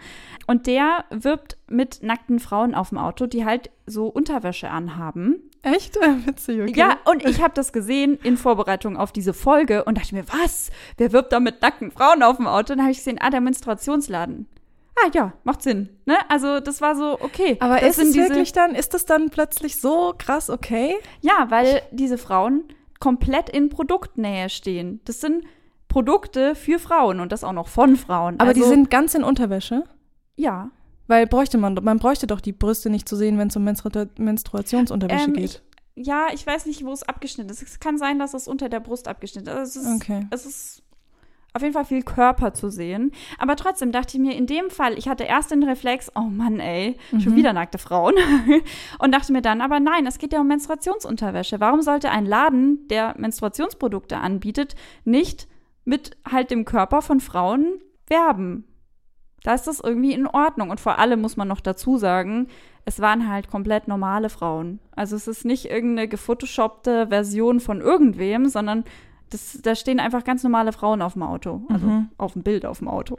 Und der wirbt mit nackten Frauen auf dem Auto, die halt so Unterwäsche anhaben. Echt? <laughs> Witzig, okay. Ja, und ich habe das gesehen in Vorbereitung auf diese Folge und dachte mir, was? Wer wirbt da mit nackten Frauen auf dem Auto? Und dann habe ich gesehen, ah, der Menstruationsladen ah ja, macht Sinn. Ne? Also das war so, okay. Aber ist es wirklich dann, ist das dann plötzlich so krass okay? Ja, weil diese Frauen komplett in Produktnähe stehen. Das sind Produkte für Frauen und das auch noch von Frauen. Aber also, die sind ganz in Unterwäsche? Ja. Weil bräuchte man, man bräuchte doch die Brüste nicht zu sehen, wenn es um Menstru Menstruationsunterwäsche ähm, geht. Ich, ja, ich weiß nicht, wo es abgeschnitten ist. Es kann sein, dass es unter der Brust abgeschnitten ist. Also es ist, okay. Es ist auf jeden Fall viel Körper zu sehen. Aber trotzdem dachte ich mir, in dem Fall, ich hatte erst den Reflex, oh Mann, ey, schon wieder nackte Frauen. <laughs> und dachte mir dann, aber nein, es geht ja um Menstruationsunterwäsche. Warum sollte ein Laden, der Menstruationsprodukte anbietet, nicht mit halt dem Körper von Frauen werben? Da ist das irgendwie in Ordnung. Und vor allem muss man noch dazu sagen, es waren halt komplett normale Frauen. Also es ist nicht irgendeine gefotoshoppte Version von irgendwem, sondern das, da stehen einfach ganz normale Frauen auf dem Auto, also mhm. auf dem Bild auf dem Auto.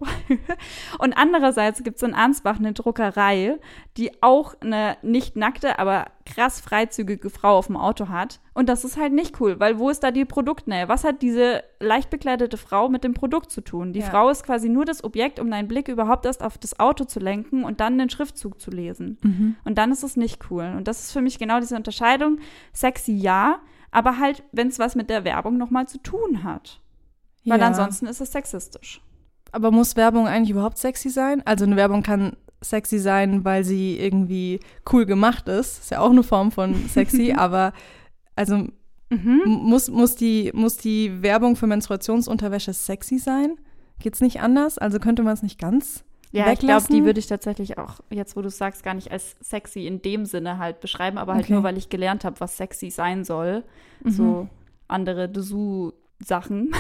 <laughs> und andererseits gibt es in Ansbach eine Druckerei, die auch eine nicht nackte, aber krass freizügige Frau auf dem Auto hat. Und das ist halt nicht cool, weil wo ist da die Produktnähe? Was hat diese leicht bekleidete Frau mit dem Produkt zu tun? Die ja. Frau ist quasi nur das Objekt, um deinen Blick überhaupt erst auf das Auto zu lenken und dann den Schriftzug zu lesen. Mhm. Und dann ist es nicht cool. Und das ist für mich genau diese Unterscheidung. Sexy ja, aber halt, wenn es was mit der Werbung nochmal zu tun hat. Weil ja. ansonsten ist es sexistisch. Aber muss Werbung eigentlich überhaupt sexy sein? Also eine Werbung kann sexy sein, weil sie irgendwie cool gemacht ist. Ist ja auch eine Form von <laughs> sexy, aber also mhm. muss, muss, die, muss die Werbung für Menstruationsunterwäsche sexy sein? Geht's nicht anders? Also könnte man es nicht ganz ja, weglassen? ich glaube, die würde ich tatsächlich auch, jetzt wo du es sagst, gar nicht als sexy in dem Sinne halt beschreiben, aber halt okay. nur, weil ich gelernt habe, was sexy sein soll. Mhm. So andere Dessous-Sachen.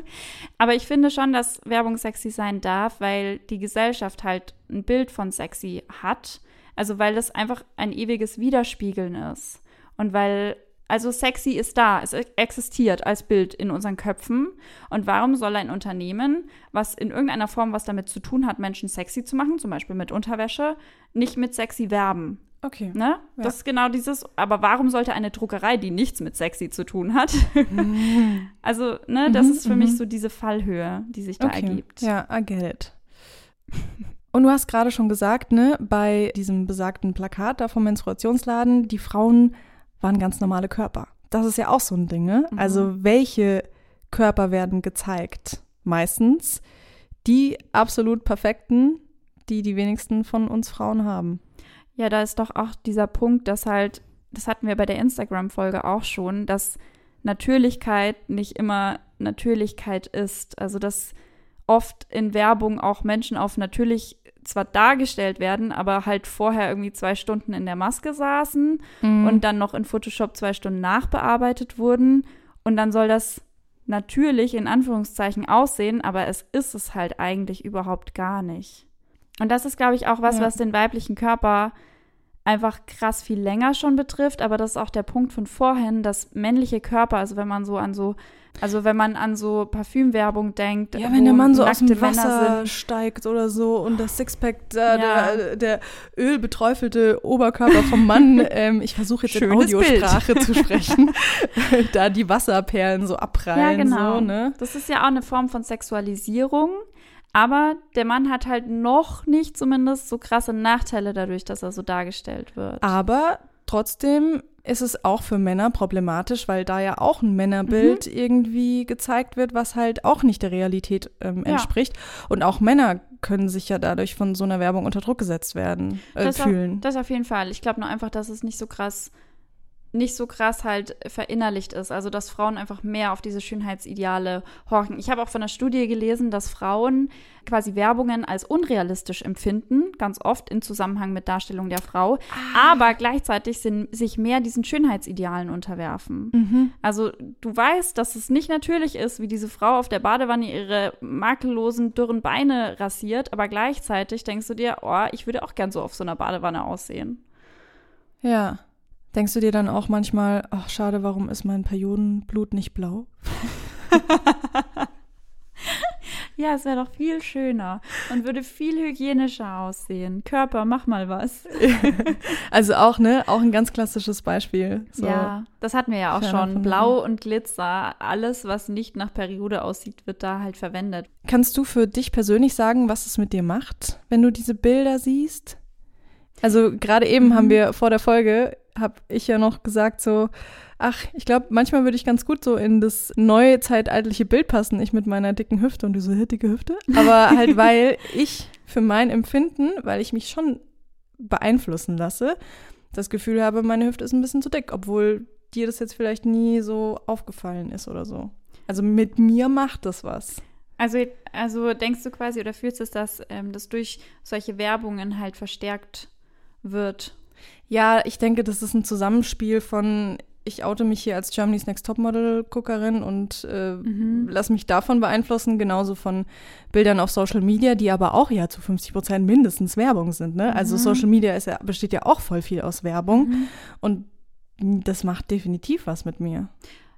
<laughs> aber ich finde schon, dass Werbung sexy sein darf, weil die Gesellschaft halt ein Bild von sexy hat. Also weil das einfach ein ewiges Widerspiegeln ist. Und weil also sexy ist da, es existiert als Bild in unseren Köpfen. Und warum soll ein Unternehmen, was in irgendeiner Form was damit zu tun hat, Menschen sexy zu machen, zum Beispiel mit Unterwäsche, nicht mit sexy werben? Okay. Ne? Ja. Das ist genau dieses, aber warum sollte eine Druckerei, die nichts mit sexy zu tun hat? <laughs> also, ne, das mhm, ist für mich mhm. so diese Fallhöhe, die sich da okay. ergibt. Ja, I get it. Und du hast gerade schon gesagt, ne, bei diesem besagten Plakat da vom Menstruationsladen, die Frauen waren ganz normale Körper. Das ist ja auch so ein Ding, ne? Mhm. Also welche Körper werden gezeigt? Meistens die absolut perfekten, die die wenigsten von uns Frauen haben. Ja, da ist doch auch dieser Punkt, dass halt, das hatten wir bei der Instagram-Folge auch schon, dass Natürlichkeit nicht immer Natürlichkeit ist. Also dass oft in Werbung auch Menschen auf natürlich zwar dargestellt werden, aber halt vorher irgendwie zwei Stunden in der Maske saßen mhm. und dann noch in Photoshop zwei Stunden nachbearbeitet wurden. Und dann soll das natürlich in Anführungszeichen aussehen, aber es ist es halt eigentlich überhaupt gar nicht. Und das ist, glaube ich, auch was, ja. was den weiblichen Körper einfach krass viel länger schon betrifft, aber das ist auch der Punkt von vorhin, dass männliche Körper, also wenn man so an so also wenn man an so Parfümwerbung denkt. Ja, wenn der Mann so aus dem Wasser steigt oder so und das Sixpack, äh, ja. der, der ölbeträufelte Oberkörper vom Mann, <laughs> ähm, ich versuche jetzt Schönes in Audiosprache zu sprechen, <laughs> da die Wasserperlen so abprallen. Ja, genau. So, ne? Das ist ja auch eine Form von Sexualisierung. Aber der Mann hat halt noch nicht zumindest so krasse Nachteile dadurch, dass er so dargestellt wird. Aber trotzdem ist es auch für Männer problematisch, weil da ja auch ein Männerbild mhm. irgendwie gezeigt wird, was halt auch nicht der Realität ähm, entspricht. Ja. Und auch Männer können sich ja dadurch von so einer Werbung unter Druck gesetzt werden, äh, das fühlen. Auf, das auf jeden Fall. Ich glaube nur einfach, dass es nicht so krass nicht so krass halt verinnerlicht ist. Also, dass Frauen einfach mehr auf diese Schönheitsideale horchen. Ich habe auch von einer Studie gelesen, dass Frauen quasi Werbungen als unrealistisch empfinden, ganz oft in Zusammenhang mit Darstellung der Frau, ah. aber gleichzeitig sind, sich mehr diesen Schönheitsidealen unterwerfen. Mhm. Also, du weißt, dass es nicht natürlich ist, wie diese Frau auf der Badewanne ihre makellosen, dürren Beine rasiert, aber gleichzeitig denkst du dir, oh, ich würde auch gern so auf so einer Badewanne aussehen. Ja. Denkst du dir dann auch manchmal, ach schade, warum ist mein Periodenblut nicht blau? <laughs> ja, es wäre doch viel schöner und würde viel hygienischer aussehen. Körper, mach mal was. <laughs> also auch, ne, auch ein ganz klassisches Beispiel. So. Ja, das hatten wir ja auch schon. Blau und Glitzer, alles, was nicht nach Periode aussieht, wird da halt verwendet. Kannst du für dich persönlich sagen, was es mit dir macht, wenn du diese Bilder siehst? Also gerade eben mhm. haben wir vor der Folge habe ich ja noch gesagt so, ach, ich glaube, manchmal würde ich ganz gut so in das neue zeitaltliche Bild passen, ich mit meiner dicken Hüfte und du so, dicke Hüfte. Aber halt, <laughs> weil ich für mein Empfinden, weil ich mich schon beeinflussen lasse, das Gefühl habe, meine Hüfte ist ein bisschen zu dick, obwohl dir das jetzt vielleicht nie so aufgefallen ist oder so. Also mit mir macht das was. Also, also denkst du quasi oder fühlst es, dass ähm, das durch solche Werbungen halt verstärkt wird? Ja, ich denke, das ist ein Zusammenspiel von, ich oute mich hier als Germany's Next Topmodel-Guckerin und äh, Mhm. lass mich davon beeinflussen, genauso von Bildern auf Social Media, die aber auch ja zu 50 Prozent mindestens Werbung sind. Ne? Also Mhm. Social Media ja, besteht ja auch voll viel aus Werbung Mhm. und das macht definitiv was mit mir.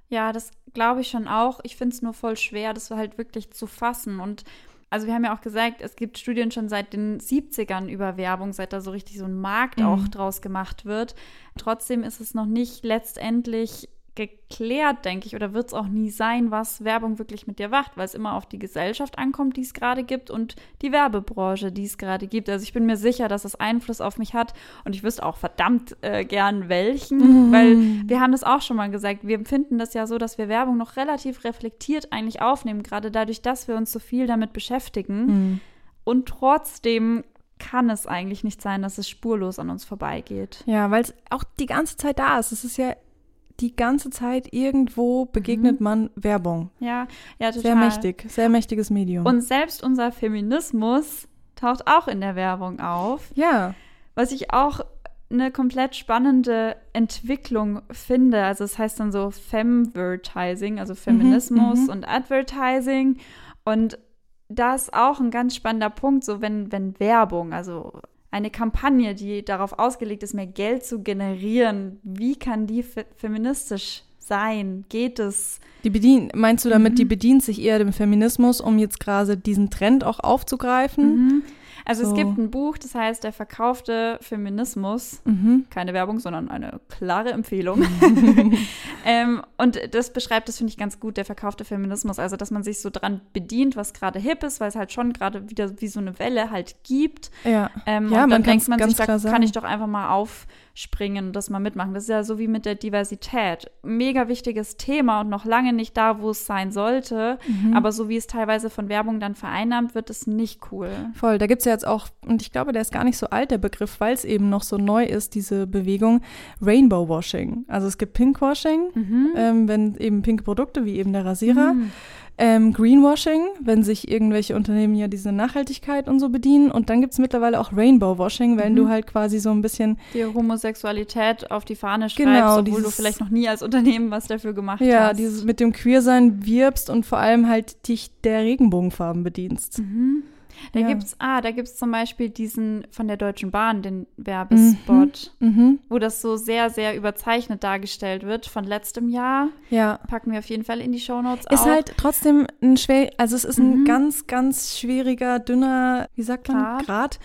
Ja, das glaube ich schon auch. Ich finde es nur voll schwer, das halt wirklich zu fassen. Und also wir haben ja auch gesagt, es gibt Studien schon seit den 70ern über Werbung, seit da so richtig so ein Markt Mhm. auch draus gemacht wird. Trotzdem ist es noch nicht letztendlich geklärt, denke ich, oder wird es auch nie sein, was Werbung wirklich mit dir macht, weil es immer auf die Gesellschaft ankommt, die es gerade gibt und die Werbebranche, die es gerade gibt. Also ich bin mir sicher, dass es Einfluss auf mich hat und ich wüsste auch verdammt äh, gern welchen, Mhm. weil wir haben das auch schon mal gesagt. Wir empfinden das ja so, dass wir Werbung noch relativ reflektiert eigentlich aufnehmen, gerade dadurch, dass wir uns so viel damit beschäftigen. Mhm. Und trotzdem kann es eigentlich nicht sein, dass es spurlos an uns vorbeigeht. Ja, weil es auch die ganze Zeit da ist. Es ist ja die ganze Zeit irgendwo begegnet man Werbung. Ja, ja, total. Sehr mächtig, sehr mächtiges Medium. Und selbst unser Feminismus taucht auch in der Werbung auf, ja, was ich auch eine komplett spannende Entwicklung finde. Also es heißt dann so Femvertising, also Feminismus mhm. und Advertising. Und da ist auch ein ganz spannender Punkt, so wenn, wenn Werbung, also eine Kampagne, die darauf ausgelegt ist, mehr Geld zu generieren, wie kann die fe feministisch sein? Geht es? die bedient, meinst du damit, Mhm. die bedient sich eher dem Feminismus, um jetzt gerade diesen Trend auch aufzugreifen? Mhm. Also So. es gibt ein Buch, das heißt Der verkaufte Feminismus. Mhm. Keine Werbung, sondern eine klare Empfehlung. <laughs> <laughs> ähm, und das beschreibt das, finde ich, ganz gut, der verkaufte Feminismus. Also, dass man sich so dran bedient, was gerade hip ist, weil es halt schon gerade wieder wie so eine Welle halt gibt. Ja. Ähm, Ja, und dann denkt man sich, da kann sagen. ich doch einfach mal aufspringen und das mal mitmachen. Das ist ja so wie mit der Diversität. Mega wichtiges Thema und noch lange nicht da, wo es sein sollte. Mhm. Aber so wie es teilweise von Werbung dann vereinnahmt wird, ist nicht cool. Voll, da gibt es ja jetzt auch, und ich glaube, der ist gar nicht so alt, der Begriff, weil es eben noch so neu ist, diese Bewegung Rainbow Washing. Also es gibt Pinkwashing, Mhm. ähm, wenn eben pinke Produkte, wie eben der Rasierer. Mhm. Ähm, Greenwashing, wenn sich irgendwelche Unternehmen ja diese Nachhaltigkeit und so bedienen. Und dann gibt es mittlerweile auch Rainbow Washing, wenn Mhm. du halt quasi so ein bisschen, dir Homosexualität auf die Fahne schreibst, Genau, obwohl du vielleicht noch nie als Unternehmen was dafür gemacht ja, hast. dieses mit dem Queersein wirbst und vor allem halt dich der Regenbogenfarben bedienst. Mhm. Da Ja. gibt's, ah, da gibt's zum Beispiel diesen von der Deutschen Bahn, den Werbespot, Mhm. wo das so sehr, sehr überzeichnet dargestellt wird von letztem Jahr. Ja. Packen wir auf jeden Fall in die Shownotes Ist auch. halt trotzdem ein schwer, also es ist ein Mhm. ganz, ganz schwieriger, dünner, wie sagt man, Grad.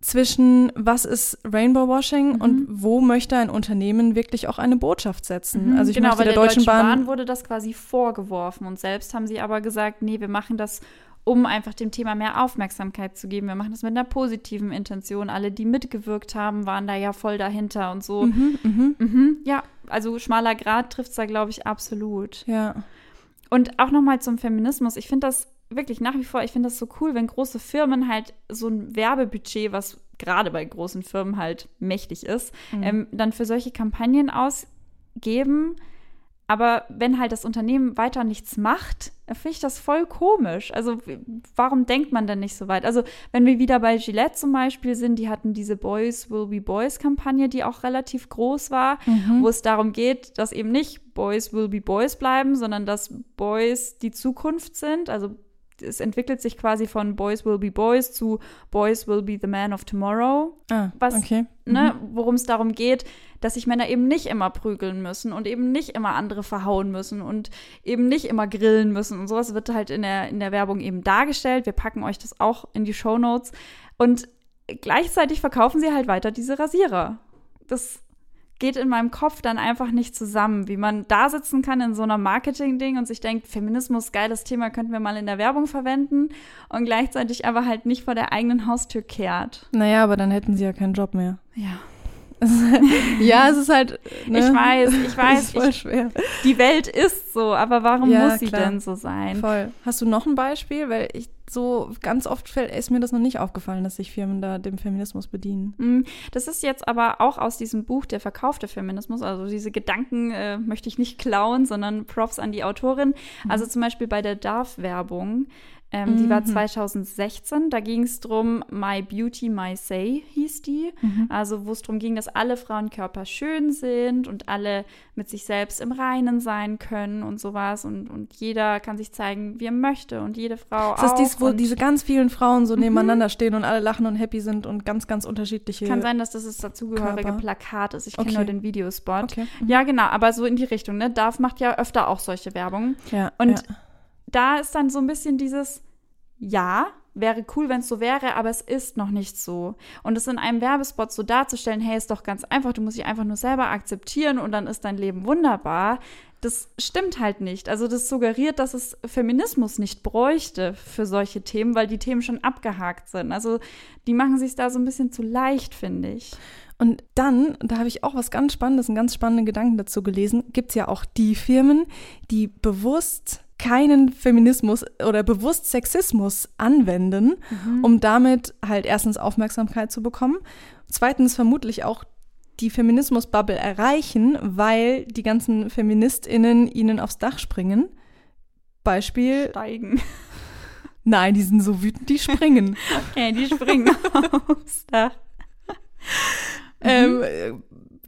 Zwischen was ist Rainbow Washing Mhm. und wo möchte ein Unternehmen wirklich auch eine Botschaft setzen. Mhm, Also ich genau, möchte der, der Deutschen Bahn, Bahn wurde das quasi vorgeworfen und selbst haben sie aber gesagt, nee, wir machen das, um einfach dem Thema mehr Aufmerksamkeit zu geben. Wir machen das mit einer positiven Intention. Alle, die mitgewirkt haben, waren da ja voll dahinter und so. mhm, mhm, Mhm, ja, also schmaler Grad trifft es da, glaube ich, absolut. ja. Und auch nochmal zum Feminismus. Ich finde das wirklich nach wie vor, ich finde das so cool, wenn große Firmen halt so ein Werbebudget, was gerade bei großen Firmen halt mächtig ist, Mhm. ähm, dann für solche Kampagnen ausgeben. Aber wenn halt das Unternehmen weiter nichts macht, finde ich das voll komisch. Also warum denkt man denn nicht so weit? Also wenn wir wieder bei Gillette zum Beispiel sind, die hatten diese Boys Will Be Boys Kampagne, die auch relativ groß war, Mhm. wo es darum geht, dass eben nicht Boys Will Be Boys bleiben, sondern dass Boys die Zukunft sind. Also es entwickelt sich quasi von Boys Will Be Boys zu Boys Will Be the Man of Tomorrow Ah, was- okay. ne, worum es darum geht, dass sich Männer eben nicht immer prügeln müssen und eben nicht immer andere verhauen müssen und eben nicht immer grillen müssen und sowas wird halt in der, in der Werbung eben dargestellt. Wir packen euch das auch in die Show Notes und gleichzeitig verkaufen sie halt weiter diese Rasierer. Das geht in meinem Kopf dann einfach nicht zusammen, wie man da sitzen kann in so einer Marketing-Ding und sich denkt, Feminismus, geiles Thema, könnten wir mal in der Werbung verwenden und gleichzeitig aber halt nicht vor der eigenen Haustür kehrt. Naja, aber dann hätten sie ja keinen Job mehr. Ja. <laughs> ja, es ist halt. Ne? Ich weiß, ich <laughs> weiß, ist voll ich, schwer. die Welt ist so, aber warum Ja, muss sie klar. denn so sein? Voll. Hast du noch ein Beispiel? Weil ich so ganz oft fällt, ist mir das noch nicht aufgefallen, dass sich Firmen da dem Feminismus bedienen. Mm, Das ist jetzt aber auch aus diesem Buch Der verkaufte Feminismus. Also diese Gedanken äh, möchte ich nicht klauen, sondern Props an die Autorin. Also zum Beispiel bei der Dove-Werbung Ähm, Die war Mhm. 2016. Da ging es drum, My Beauty, My Say hieß die. Mhm. Also wo es darum ging, dass alle Frauenkörper schön sind und alle mit sich selbst im Reinen sein können und sowas. Und, und jeder kann sich zeigen, wie er möchte und jede Frau Das ist auch. dies, wo diese ganz vielen Frauen so nebeneinander stehen und alle lachen und happy sind und ganz, ganz unterschiedliche. kann sein, dass das das dazugehörige Körper. Plakat ist. Ich kenne Okay. nur den Videospot. Okay. Mhm. Ja, genau, aber so in die Richtung. Ne? Darf macht ja öfter auch solche Werbung. Ja. Und ja. Da ist dann so ein bisschen dieses, ja, wäre cool, wenn es so wäre, aber es ist noch nicht so. Und es in einem Werbespot so darzustellen, hey, ist doch ganz einfach, du musst dich einfach nur selber akzeptieren und dann ist dein Leben wunderbar, das stimmt halt nicht. Also das suggeriert, dass es Feminismus nicht bräuchte für solche Themen, weil die Themen schon abgehakt sind. Also die machen sich da so ein bisschen zu leicht, finde ich. Und dann, da habe ich auch was ganz Spannendes, einen ganz spannenden Gedanken dazu gelesen, gibt es ja auch die Firmen, die bewusst keinen Feminismus oder bewusst Sexismus anwenden, um damit halt erstens Aufmerksamkeit zu bekommen, zweitens vermutlich auch die Feminismus-Bubble erreichen, weil die ganzen FeministInnen ihnen aufs Dach springen. Beispiel, Steigen. <laughs> nein, die sind so wütend, die springen. <laughs> Okay, die springen aufs Dach. <laughs> ähm, äh,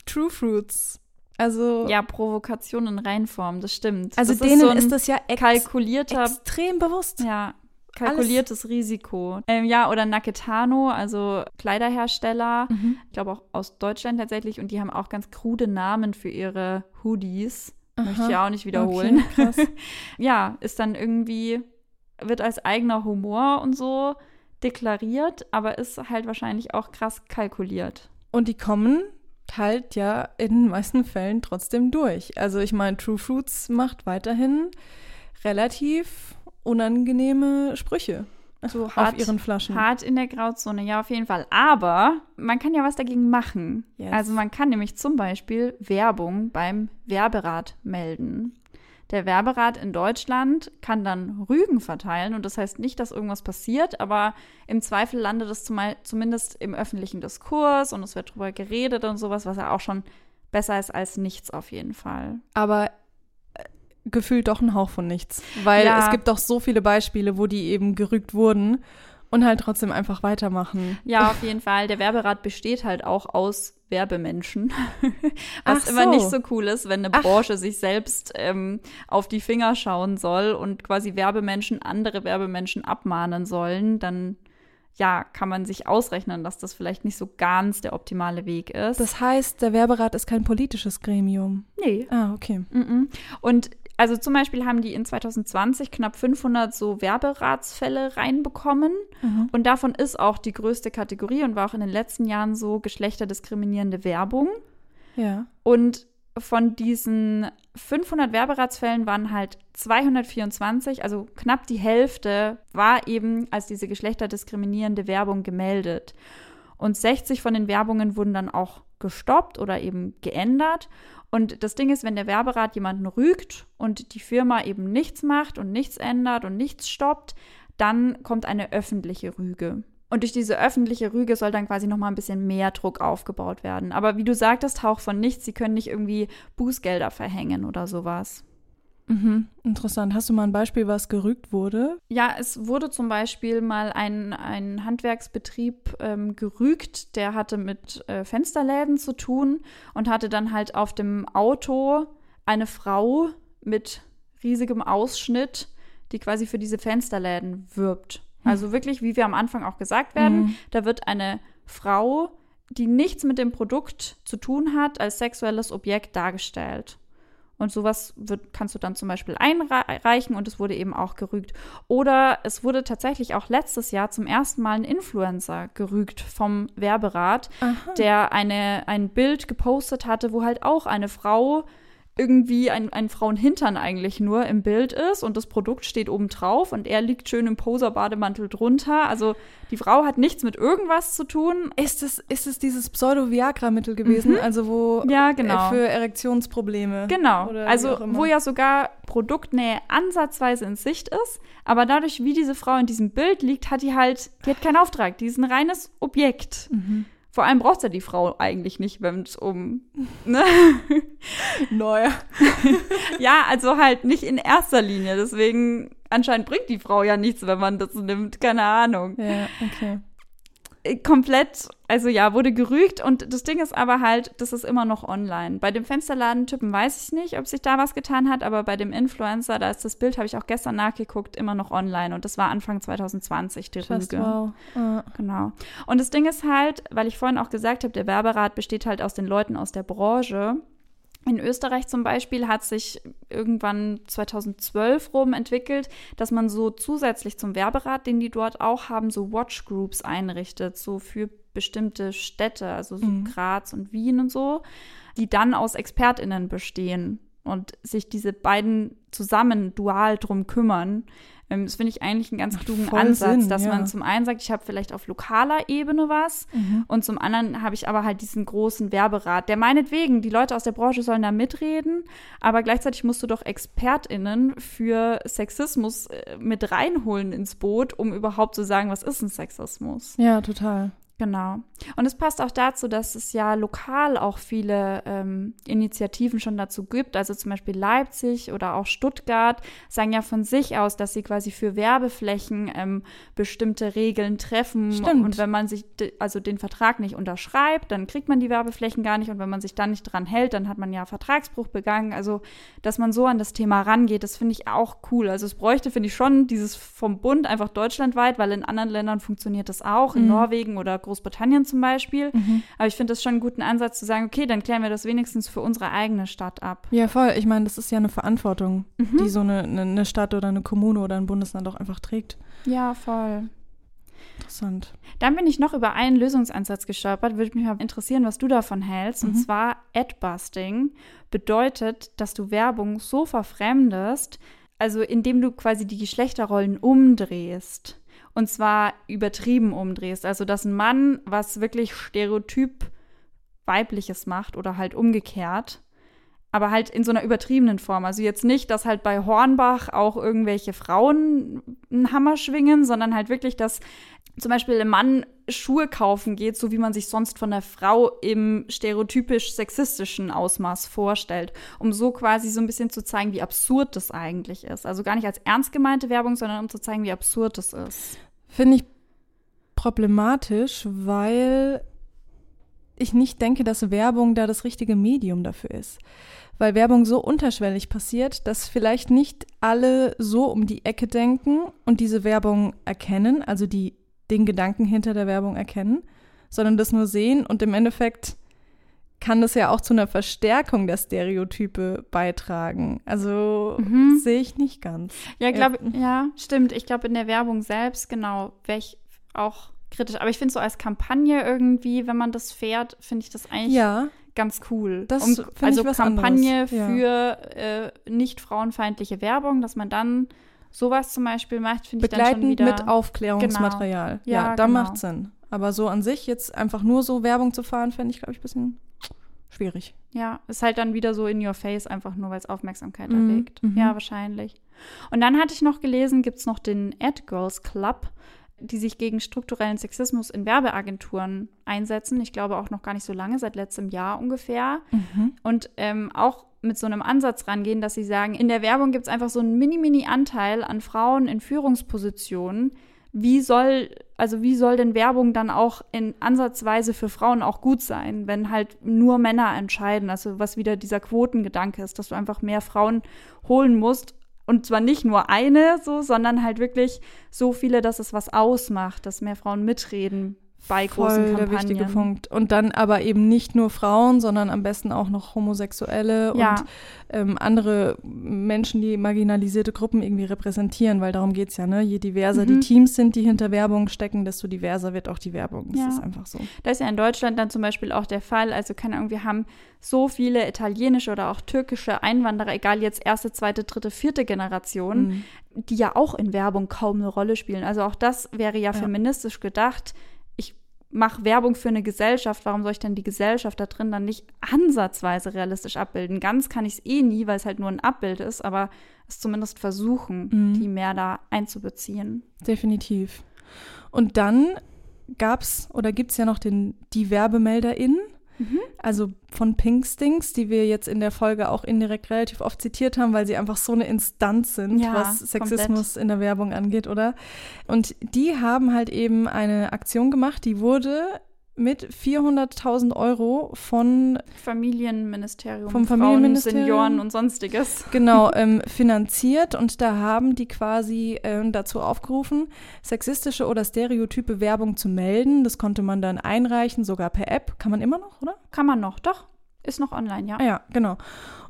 True Fruits. Also, Ja, Provokation in Reinform, das stimmt. also das denen so ein ist das ja ex kalkulierter, extrem bewusst. ja, kalkuliertes Risiko. Ähm, ja, oder Naketano, also Kleiderhersteller, Mhm. ich glaube auch aus Deutschland tatsächlich, und die haben auch ganz krude Namen für ihre Hoodies. Möchte ich Aha. auch nicht wiederholen. Okay, krass. <laughs> ja, ist dann irgendwie, wird als eigener Humor und so deklariert, aber ist halt wahrscheinlich auch krass kalkuliert. Und die kommen halt ja in den meisten Fällen trotzdem durch. Also ich meine, True Fruits macht weiterhin relativ unangenehme Sprüche So auf hart- ihren Flaschen. Hart in der Grauzone, ja, auf jeden Fall. Aber man kann ja was dagegen machen. Yes. Also man kann nämlich zum Beispiel Werbung beim Werberat melden. Der Werberat in Deutschland kann dann Rügen verteilen und das heißt nicht, dass irgendwas passiert, aber im Zweifel landet es zumal, zumindest im öffentlichen Diskurs und es wird drüber geredet und sowas, was ja auch schon besser ist als nichts auf jeden Fall. Aber äh, gefühlt doch ein Hauch von nichts. Weil Ja. es gibt doch so viele Beispiele, wo die eben gerügt wurden und halt trotzdem einfach weitermachen. Ja, auf jeden Fall. Der Werberat besteht halt auch aus Werbemenschen. <laughs> Was Ach immer so. nicht so cool ist, wenn eine Ach. Branche sich selbst ähm, auf die Finger schauen soll und quasi Werbemenschen andere Werbemenschen abmahnen sollen, dann ja, kann man sich ausrechnen, dass das vielleicht nicht so ganz der optimale Weg ist. Das heißt, der Werberat ist kein politisches Gremium. nee. Ah, okay. Mhm. Und also zum Beispiel haben die in 2020 knapp 500 so Werberatsfälle reinbekommen. Mhm. Und davon ist auch die größte Kategorie und war auch in den letzten Jahren so geschlechterdiskriminierende Werbung. Ja. Und von diesen 500 Werberatsfällen waren halt 224, also knapp die Hälfte, war eben als diese geschlechterdiskriminierende Werbung gemeldet. Und 60 von den Werbungen wurden dann auch gestoppt oder eben geändert. Und das Ding ist, wenn der Werberat jemanden rügt und die Firma eben nichts macht und nichts ändert und nichts stoppt, dann kommt eine öffentliche Rüge. Und durch diese öffentliche Rüge soll dann quasi nochmal ein bisschen mehr Druck aufgebaut werden. Aber wie du sagtest, Hauch von nichts, sie können nicht irgendwie Bußgelder verhängen oder sowas. Mhm. Interessant. Hast du mal ein Beispiel, was gerügt wurde? Ja, es wurde zum Beispiel mal ein, ein Handwerksbetrieb ähm, gerügt, der hatte mit äh, Fensterläden zu tun und hatte dann halt auf dem Auto eine Frau mit riesigem Ausschnitt, die quasi für diese Fensterläden wirbt. Also wirklich, wie wir am Anfang auch gesagt werden, Mhm. da wird eine Frau, die nichts mit dem Produkt zu tun hat, als sexuelles Objekt dargestellt. Und sowas wird, kannst du dann zum Beispiel einreichen und es wurde eben auch gerügt. Oder es wurde tatsächlich auch letztes Jahr zum ersten Mal ein Influencer gerügt vom Werberat, Aha. der eine, ein Bild gepostet hatte, wo halt auch eine Frau irgendwie ein, ein Frauenhintern eigentlich nur im Bild ist und das Produkt steht oben drauf und er liegt schön im Poser-Bademantel drunter. Also die Frau hat nichts mit irgendwas zu tun. Ist es, ist es dieses Pseudo-Viagra-Mittel gewesen? Also wo Mhm. Ja, genau. äh, für Erektionsprobleme. Genau. Also, wo ja sogar Produktnähe ansatzweise in Sicht ist, aber dadurch, wie diese Frau in diesem Bild liegt, hat die halt, die hat keinen Auftrag, die ist ein reines Objekt. Mhm. Vor allem braucht ja die Frau eigentlich nicht, wenn es um. Ne? Neuer. <laughs> ja, also halt nicht in erster Linie. Deswegen, anscheinend bringt die Frau ja nichts, wenn man das nimmt, keine Ahnung. Ja, okay. Komplett, also ja, wurde gerügt und das Ding ist aber halt, das ist immer noch online. Bei dem Fensterladentypen weiß ich nicht, ob sich da was getan hat, aber bei dem Influencer, da ist das Bild, habe ich auch gestern nachgeguckt, immer noch online und das war Anfang 2020, die Just Rüge. wow. Ja. Genau. Und das Ding ist halt, weil ich vorhin auch gesagt habe, der Werberat besteht halt aus den Leuten aus der Branche. In Österreich zum Beispiel hat sich irgendwann 2012 rum entwickelt, dass man so zusätzlich zum Werberat, den die dort auch haben, so Watchgroups einrichtet, so für bestimmte Städte, also so Mhm. Graz und Wien und so, die dann aus ExpertInnen bestehen und sich diese beiden zusammen dual drum kümmern. Ähm, Das finde ich eigentlich einen ganz klugen voll Ansatz, Sinn, dass ja. man zum einen sagt, ich habe vielleicht auf lokaler Ebene was Mhm. und zum anderen habe ich aber halt diesen großen Werberat, der meinetwegen, die Leute aus der Branche sollen da mitreden, aber gleichzeitig musst du doch ExpertInnen für Sexismus äh, mit reinholen ins Boot, um überhaupt zu sagen, was ist ein Sexismus. Ja, total. Genau. Und es passt auch dazu, dass es ja lokal auch viele ähm, Initiativen schon dazu gibt. Also zum Beispiel Leipzig oder auch Stuttgart sagen ja von sich aus, dass sie quasi für Werbeflächen ähm, bestimmte Regeln treffen. Stimmt. Und wenn man sich also den Vertrag nicht unterschreibt, dann kriegt man die Werbeflächen gar nicht. Und wenn man sich dann nicht dran hält, dann hat man ja Vertragsbruch begangen. Also, dass man so an das Thema rangeht, das finde ich auch cool. Also es bräuchte, finde ich schon, dieses vom Bund einfach deutschlandweit, weil in anderen Ländern funktioniert das auch, in Mhm. Norwegen oder Großbritannien zum Beispiel. Aber ich finde das schon einen guten Ansatz zu sagen, okay, dann klären wir das wenigstens für unsere eigene Stadt ab. Ja, voll. Ich meine, das ist ja eine Verantwortung, Mhm. die so eine, eine, Stadt oder eine Kommune oder ein Bundesland auch einfach trägt. Ja, voll. Interessant. Dann bin ich noch über einen Lösungsansatz gestolpert. Würde mich mal interessieren, was du davon hältst. Und Mhm. zwar Adbusting bedeutet, dass du Werbung so verfremdest, also indem du quasi die Geschlechterrollen umdrehst. Und zwar übertrieben umdrehst. Also, dass ein Mann was wirklich stereotyp weibliches macht oder halt umgekehrt. Aber halt in so einer übertriebenen Form. Also jetzt nicht, dass halt bei Hornbach auch irgendwelche Frauen einen Hammer schwingen, sondern halt wirklich, dass zum Beispiel ein Mann Schuhe kaufen geht, so wie man sich sonst von der Frau im stereotypisch sexistischen Ausmaß vorstellt, um so quasi so ein bisschen zu zeigen, wie absurd das eigentlich ist. Also gar nicht als ernst gemeinte Werbung, sondern um zu zeigen, wie absurd das ist. Finde ich problematisch, weil ich nicht denke, dass Werbung da das richtige Medium dafür ist. Weil Werbung so unterschwellig passiert, dass vielleicht nicht alle so um die Ecke denken und diese Werbung erkennen, also die den Gedanken hinter der Werbung erkennen, sondern das nur sehen und im Endeffekt kann das ja auch zu einer Verstärkung der Stereotype beitragen. Also Mhm. sehe ich nicht ganz. Ja, glaube ja, stimmt. Ich glaube in der Werbung selbst genau wäre ich auch kritisch. Aber ich finde so als Kampagne irgendwie, wenn man das fährt, finde ich das eigentlich Ja, ganz cool. Das um, also Kampagne ja. für äh, nicht frauenfeindliche Werbung, dass man dann sowas zum Beispiel macht, finde ich dann schon wieder. mit Aufklärungsmaterial. Genau. Ja, Ja, da genau. macht Sinn. Aber so an sich jetzt einfach nur so Werbung zu fahren, fände ich, glaube ich, ein bisschen schwierig. Ja, ist halt dann wieder so in your face, einfach nur weil es Aufmerksamkeit Mhm, erregt. mhm. Ja, wahrscheinlich. Und dann hatte ich noch gelesen, gibt es noch den Ad Girls Club, die sich gegen strukturellen Sexismus in Werbeagenturen einsetzen. Ich glaube auch noch gar nicht so lange, seit letztem Jahr ungefähr. Und ähm, auch mit so einem Ansatz rangehen, dass sie sagen, in der Werbung gibt es einfach so einen mini-mini-Anteil an Frauen in Führungspositionen. Wie soll, also wie soll denn Werbung dann auch in Ansatzweise für Frauen auch gut sein, wenn halt nur Männer entscheiden? Also was wieder dieser Quotengedanke ist, dass du einfach mehr Frauen holen musst. Und zwar nicht nur eine, so, sondern halt wirklich so viele, dass es was ausmacht, dass mehr Frauen mitreden bei großen Voll der Kampagnen. wichtige Punkt. Und dann aber eben nicht nur Frauen, sondern am besten auch noch Homosexuelle Ja. und ähm, andere Menschen, die marginalisierte Gruppen irgendwie repräsentieren, weil darum geht's ja, ne? Je diverser Mhm. die Teams sind, die hinter Werbung stecken, desto diverser wird auch die Werbung. Das Ja. ist einfach so. Das ist ja in Deutschland dann zum Beispiel auch der Fall. Also keine Ahnung, wir haben so viele italienische oder auch türkische Einwanderer, egal jetzt erste, zweite, dritte, vierte Generation, Mhm. die ja auch in Werbung kaum eine Rolle spielen. Also auch das wäre ja, Ja. feministisch gedacht. Mache Werbung für eine Gesellschaft. Warum soll ich denn die Gesellschaft da drin dann nicht ansatzweise realistisch abbilden? Ganz kann ich es eh nie, weil es halt nur ein Abbild ist, aber es zumindest versuchen, Mhm. die mehr da einzubeziehen. Definitiv. Und dann gab's oder gibt's ja noch den, die WerbemelderInnen. Mhm. Also von Pinkstings, die wir jetzt in der Folge auch indirekt relativ oft zitiert haben, weil sie einfach so eine Instanz sind, Ja, was Sexismus komplett. in der Werbung angeht, oder? Und die haben halt eben eine Aktion gemacht, die wurde mit 400.000 Euro von Familienministerium, Vom Frauen, Familienministerium. Senioren und sonstiges. genau <laughs> ähm, finanziert und da haben die quasi ähm, dazu aufgerufen, sexistische oder stereotype Werbung zu melden. Das konnte man dann einreichen, sogar per App. Kann man immer noch, oder? Kann man noch, doch. Ist noch online, ja. Ja, genau.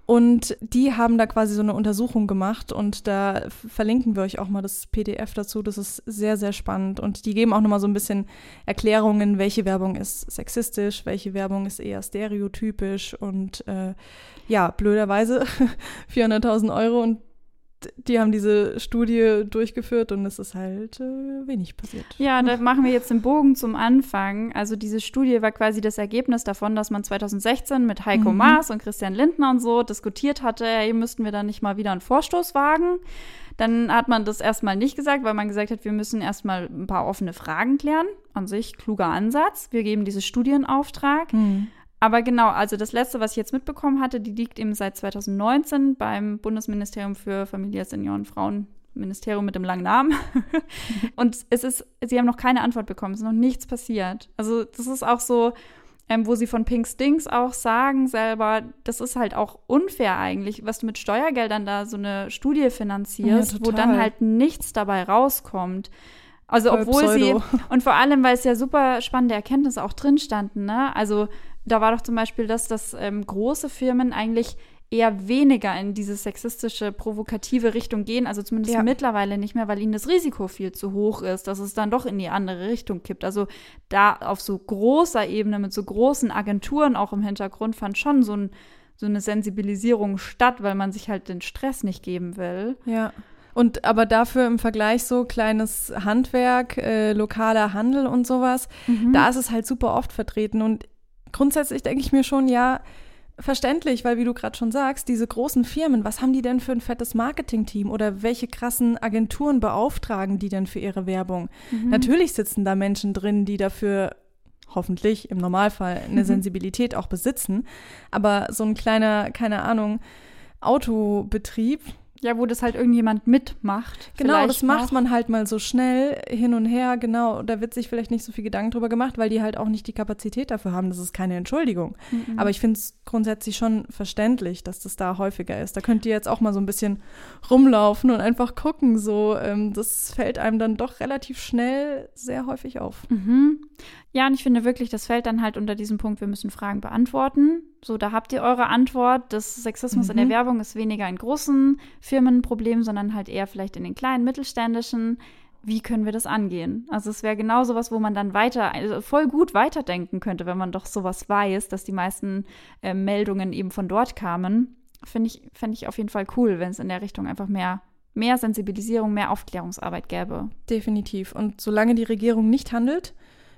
Und die haben da quasi so eine Untersuchung gemacht und da verlinken wir euch auch mal das PDF dazu. Das ist sehr, sehr spannend. Und die geben auch nochmal so ein bisschen Erklärungen, welche Werbung ist sexistisch, welche Werbung ist eher stereotypisch und äh, ja, blöderweise <laughs> 400.000 Euro und die haben diese Studie durchgeführt und es ist halt äh, wenig passiert. Ja, da machen wir jetzt den Bogen zum Anfang. Also diese Studie war quasi das Ergebnis davon, dass man 2016 mit Heiko Mhm. Maas und Christian Lindner und so diskutiert hatte, hey, müssten wir da nicht mal wieder einen Vorstoß wagen. Dann hat man das erstmal nicht gesagt, weil man gesagt hat, wir müssen erstmal ein paar offene Fragen klären. An sich kluger Ansatz. Wir geben diese Studienauftrag. Hm. Aber genau, also das letzte, was ich jetzt mitbekommen hatte, die liegt eben seit 2019 beim Bundesministerium für Familie, Senioren, Frauen. Ministerium mit dem langen Namen. <laughs> Und es ist, sie haben noch keine Antwort bekommen, es ist noch nichts passiert. Also, das ist auch so, ähm, wo sie von Pink Stinks auch sagen selber, das ist halt auch unfair eigentlich, was du mit Steuergeldern da so eine Studie finanzierst, Ja, wo dann halt nichts dabei rauskommt. Also, Voll obwohl Pseudo. sie, und vor allem, weil es ja super spannende Erkenntnisse auch drin standen, ne? Also da war doch zum Beispiel, dass, dass ähm, große Firmen eigentlich eher weniger in diese sexistische, provokative Richtung gehen, also zumindest Ja. mittlerweile nicht mehr, weil ihnen das Risiko viel zu hoch ist, dass es dann doch in die andere Richtung kippt. Also da auf so großer Ebene mit so großen Agenturen auch im Hintergrund fand schon so, ein, so eine Sensibilisierung statt, weil man sich halt den Stress nicht geben will. Ja. Und aber dafür im Vergleich so kleines Handwerk, äh, lokaler Handel und sowas, da ist es halt super oft vertreten. Und grundsätzlich denke ich mir schon, ja, verständlich, weil wie du gerade schon sagst, diese großen Firmen, was haben die denn für ein fettes Marketingteam oder welche krassen Agenturen beauftragen die denn für ihre Werbung? Natürlich sitzen da Menschen drin, die dafür hoffentlich im Normalfall eine Sensibilität auch besitzen, aber so ein kleiner, keine Ahnung, Autobetrieb, Ja, wo das halt irgendjemand mitmacht. Genau, das macht man halt mal so schnell hin und her, genau. Da wird sich vielleicht nicht so viel Gedanken drüber gemacht, weil die halt auch nicht die Kapazität dafür haben. Das ist keine Entschuldigung. Mhm. Aber ich finde es grundsätzlich schon verständlich, dass das da häufiger ist. Da könnt ihr jetzt auch mal so ein bisschen rumlaufen und einfach gucken. So, ähm, das fällt einem dann doch relativ schnell sehr häufig auf. Mhm. Ja, und ich finde wirklich, das fällt dann halt unter diesen Punkt, wir müssen Fragen beantworten. So, da habt ihr eure Antwort. Das Sexismus in der Mhm. Werbung ist weniger in großen Firmen ein Problem, sondern halt eher vielleicht in den kleinen, mittelständischen. Wie können wir das angehen? Also es wäre genau sowas, wo man dann weiter, also voll gut weiterdenken könnte, wenn man doch sowas weiß, dass die meisten äh, Meldungen eben von dort kamen. Finde ich, fände ich auf jeden Fall cool, wenn es in der Richtung einfach mehr, mehr Sensibilisierung, mehr Aufklärungsarbeit gäbe. Definitiv. Und solange die Regierung nicht handelt,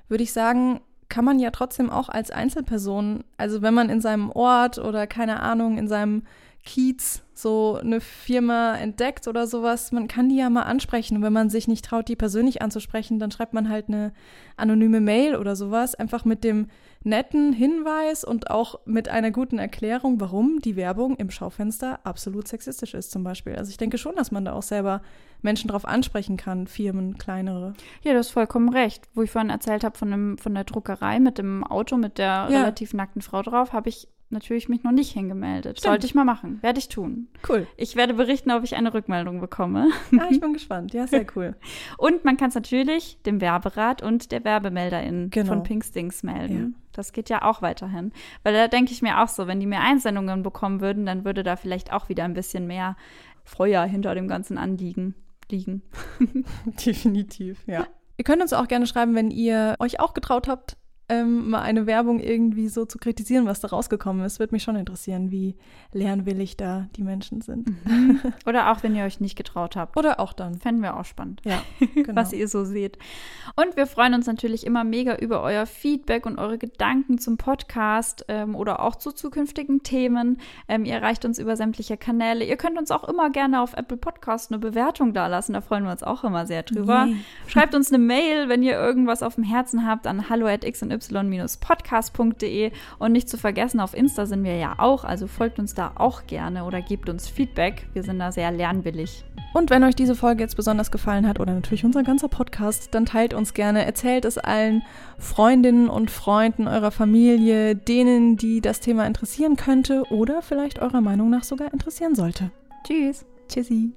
würde ich sagen, kann man ja trotzdem auch als Einzelperson, also wenn man in seinem Ort oder keine Ahnung, in seinem Kiez so eine Firma entdeckt oder sowas, man kann die ja mal ansprechen. Und wenn man sich nicht traut, die persönlich anzusprechen, dann schreibt man halt eine anonyme Mail oder sowas, einfach mit dem netten Hinweis und auch mit einer guten Erklärung, warum die Werbung im Schaufenster absolut sexistisch ist zum Beispiel. Also ich denke schon, dass man da auch selber Menschen drauf ansprechen kann, Firmen, kleinere. Ja, du hast vollkommen recht. Wo ich vorhin erzählt habe von, dem, von der Druckerei mit dem Auto mit der Ja. relativ nackten Frau drauf, habe ich natürlich mich noch nicht hingemeldet. Stimmt. Sollte ich mal machen. Werde ich tun. Cool. Ich werde berichten, ob ich eine Rückmeldung bekomme. Ah, ich bin gespannt. Ja, sehr cool. <laughs> Und man kann es natürlich dem Werberat und der Werbemelderin Genau. von Pinkstings melden. Ja. Das geht ja auch weiterhin. Weil da denke ich mir auch so, wenn die mehr Einsendungen bekommen würden, dann würde da vielleicht auch wieder ein bisschen mehr Feuer hinter dem ganzen Anliegen liegen. <laughs> Definitiv, ja. Ihr könnt uns auch gerne schreiben, wenn ihr euch auch getraut habt, ähm, mal eine Werbung irgendwie so zu kritisieren, was da rausgekommen ist. Würde mich schon interessieren, wie lernwillig da die Menschen sind. <laughs> Oder auch wenn ihr euch nicht getraut habt. Oder auch dann. Fänden wir auch spannend. Ja, <laughs> genau. was ihr so seht. Und wir freuen uns natürlich immer mega über euer Feedback und eure Gedanken zum Podcast ähm, oder auch zu zukünftigen Themen. Ähm, ihr erreicht uns über sämtliche Kanäle. Ihr könnt uns auch immer gerne auf Apple Podcast eine Bewertung dalassen. Da freuen wir uns auch immer sehr drüber. Yeah. Schreibt uns eine Mail, wenn ihr irgendwas auf dem Herzen habt, an hallo@xny xy-podcast.de und nicht zu vergessen, auf Insta sind wir ja auch, also folgt uns da auch gerne oder gebt uns Feedback. Wir sind da sehr lernwillig. Und wenn euch diese Folge jetzt besonders gefallen hat oder natürlich unser ganzer Podcast, dann teilt uns gerne, erzählt es allen Freundinnen und Freunden eurer Familie, denen, die das Thema interessieren könnte oder vielleicht eurer Meinung nach sogar interessieren sollte. Tschüss. Tschüssi.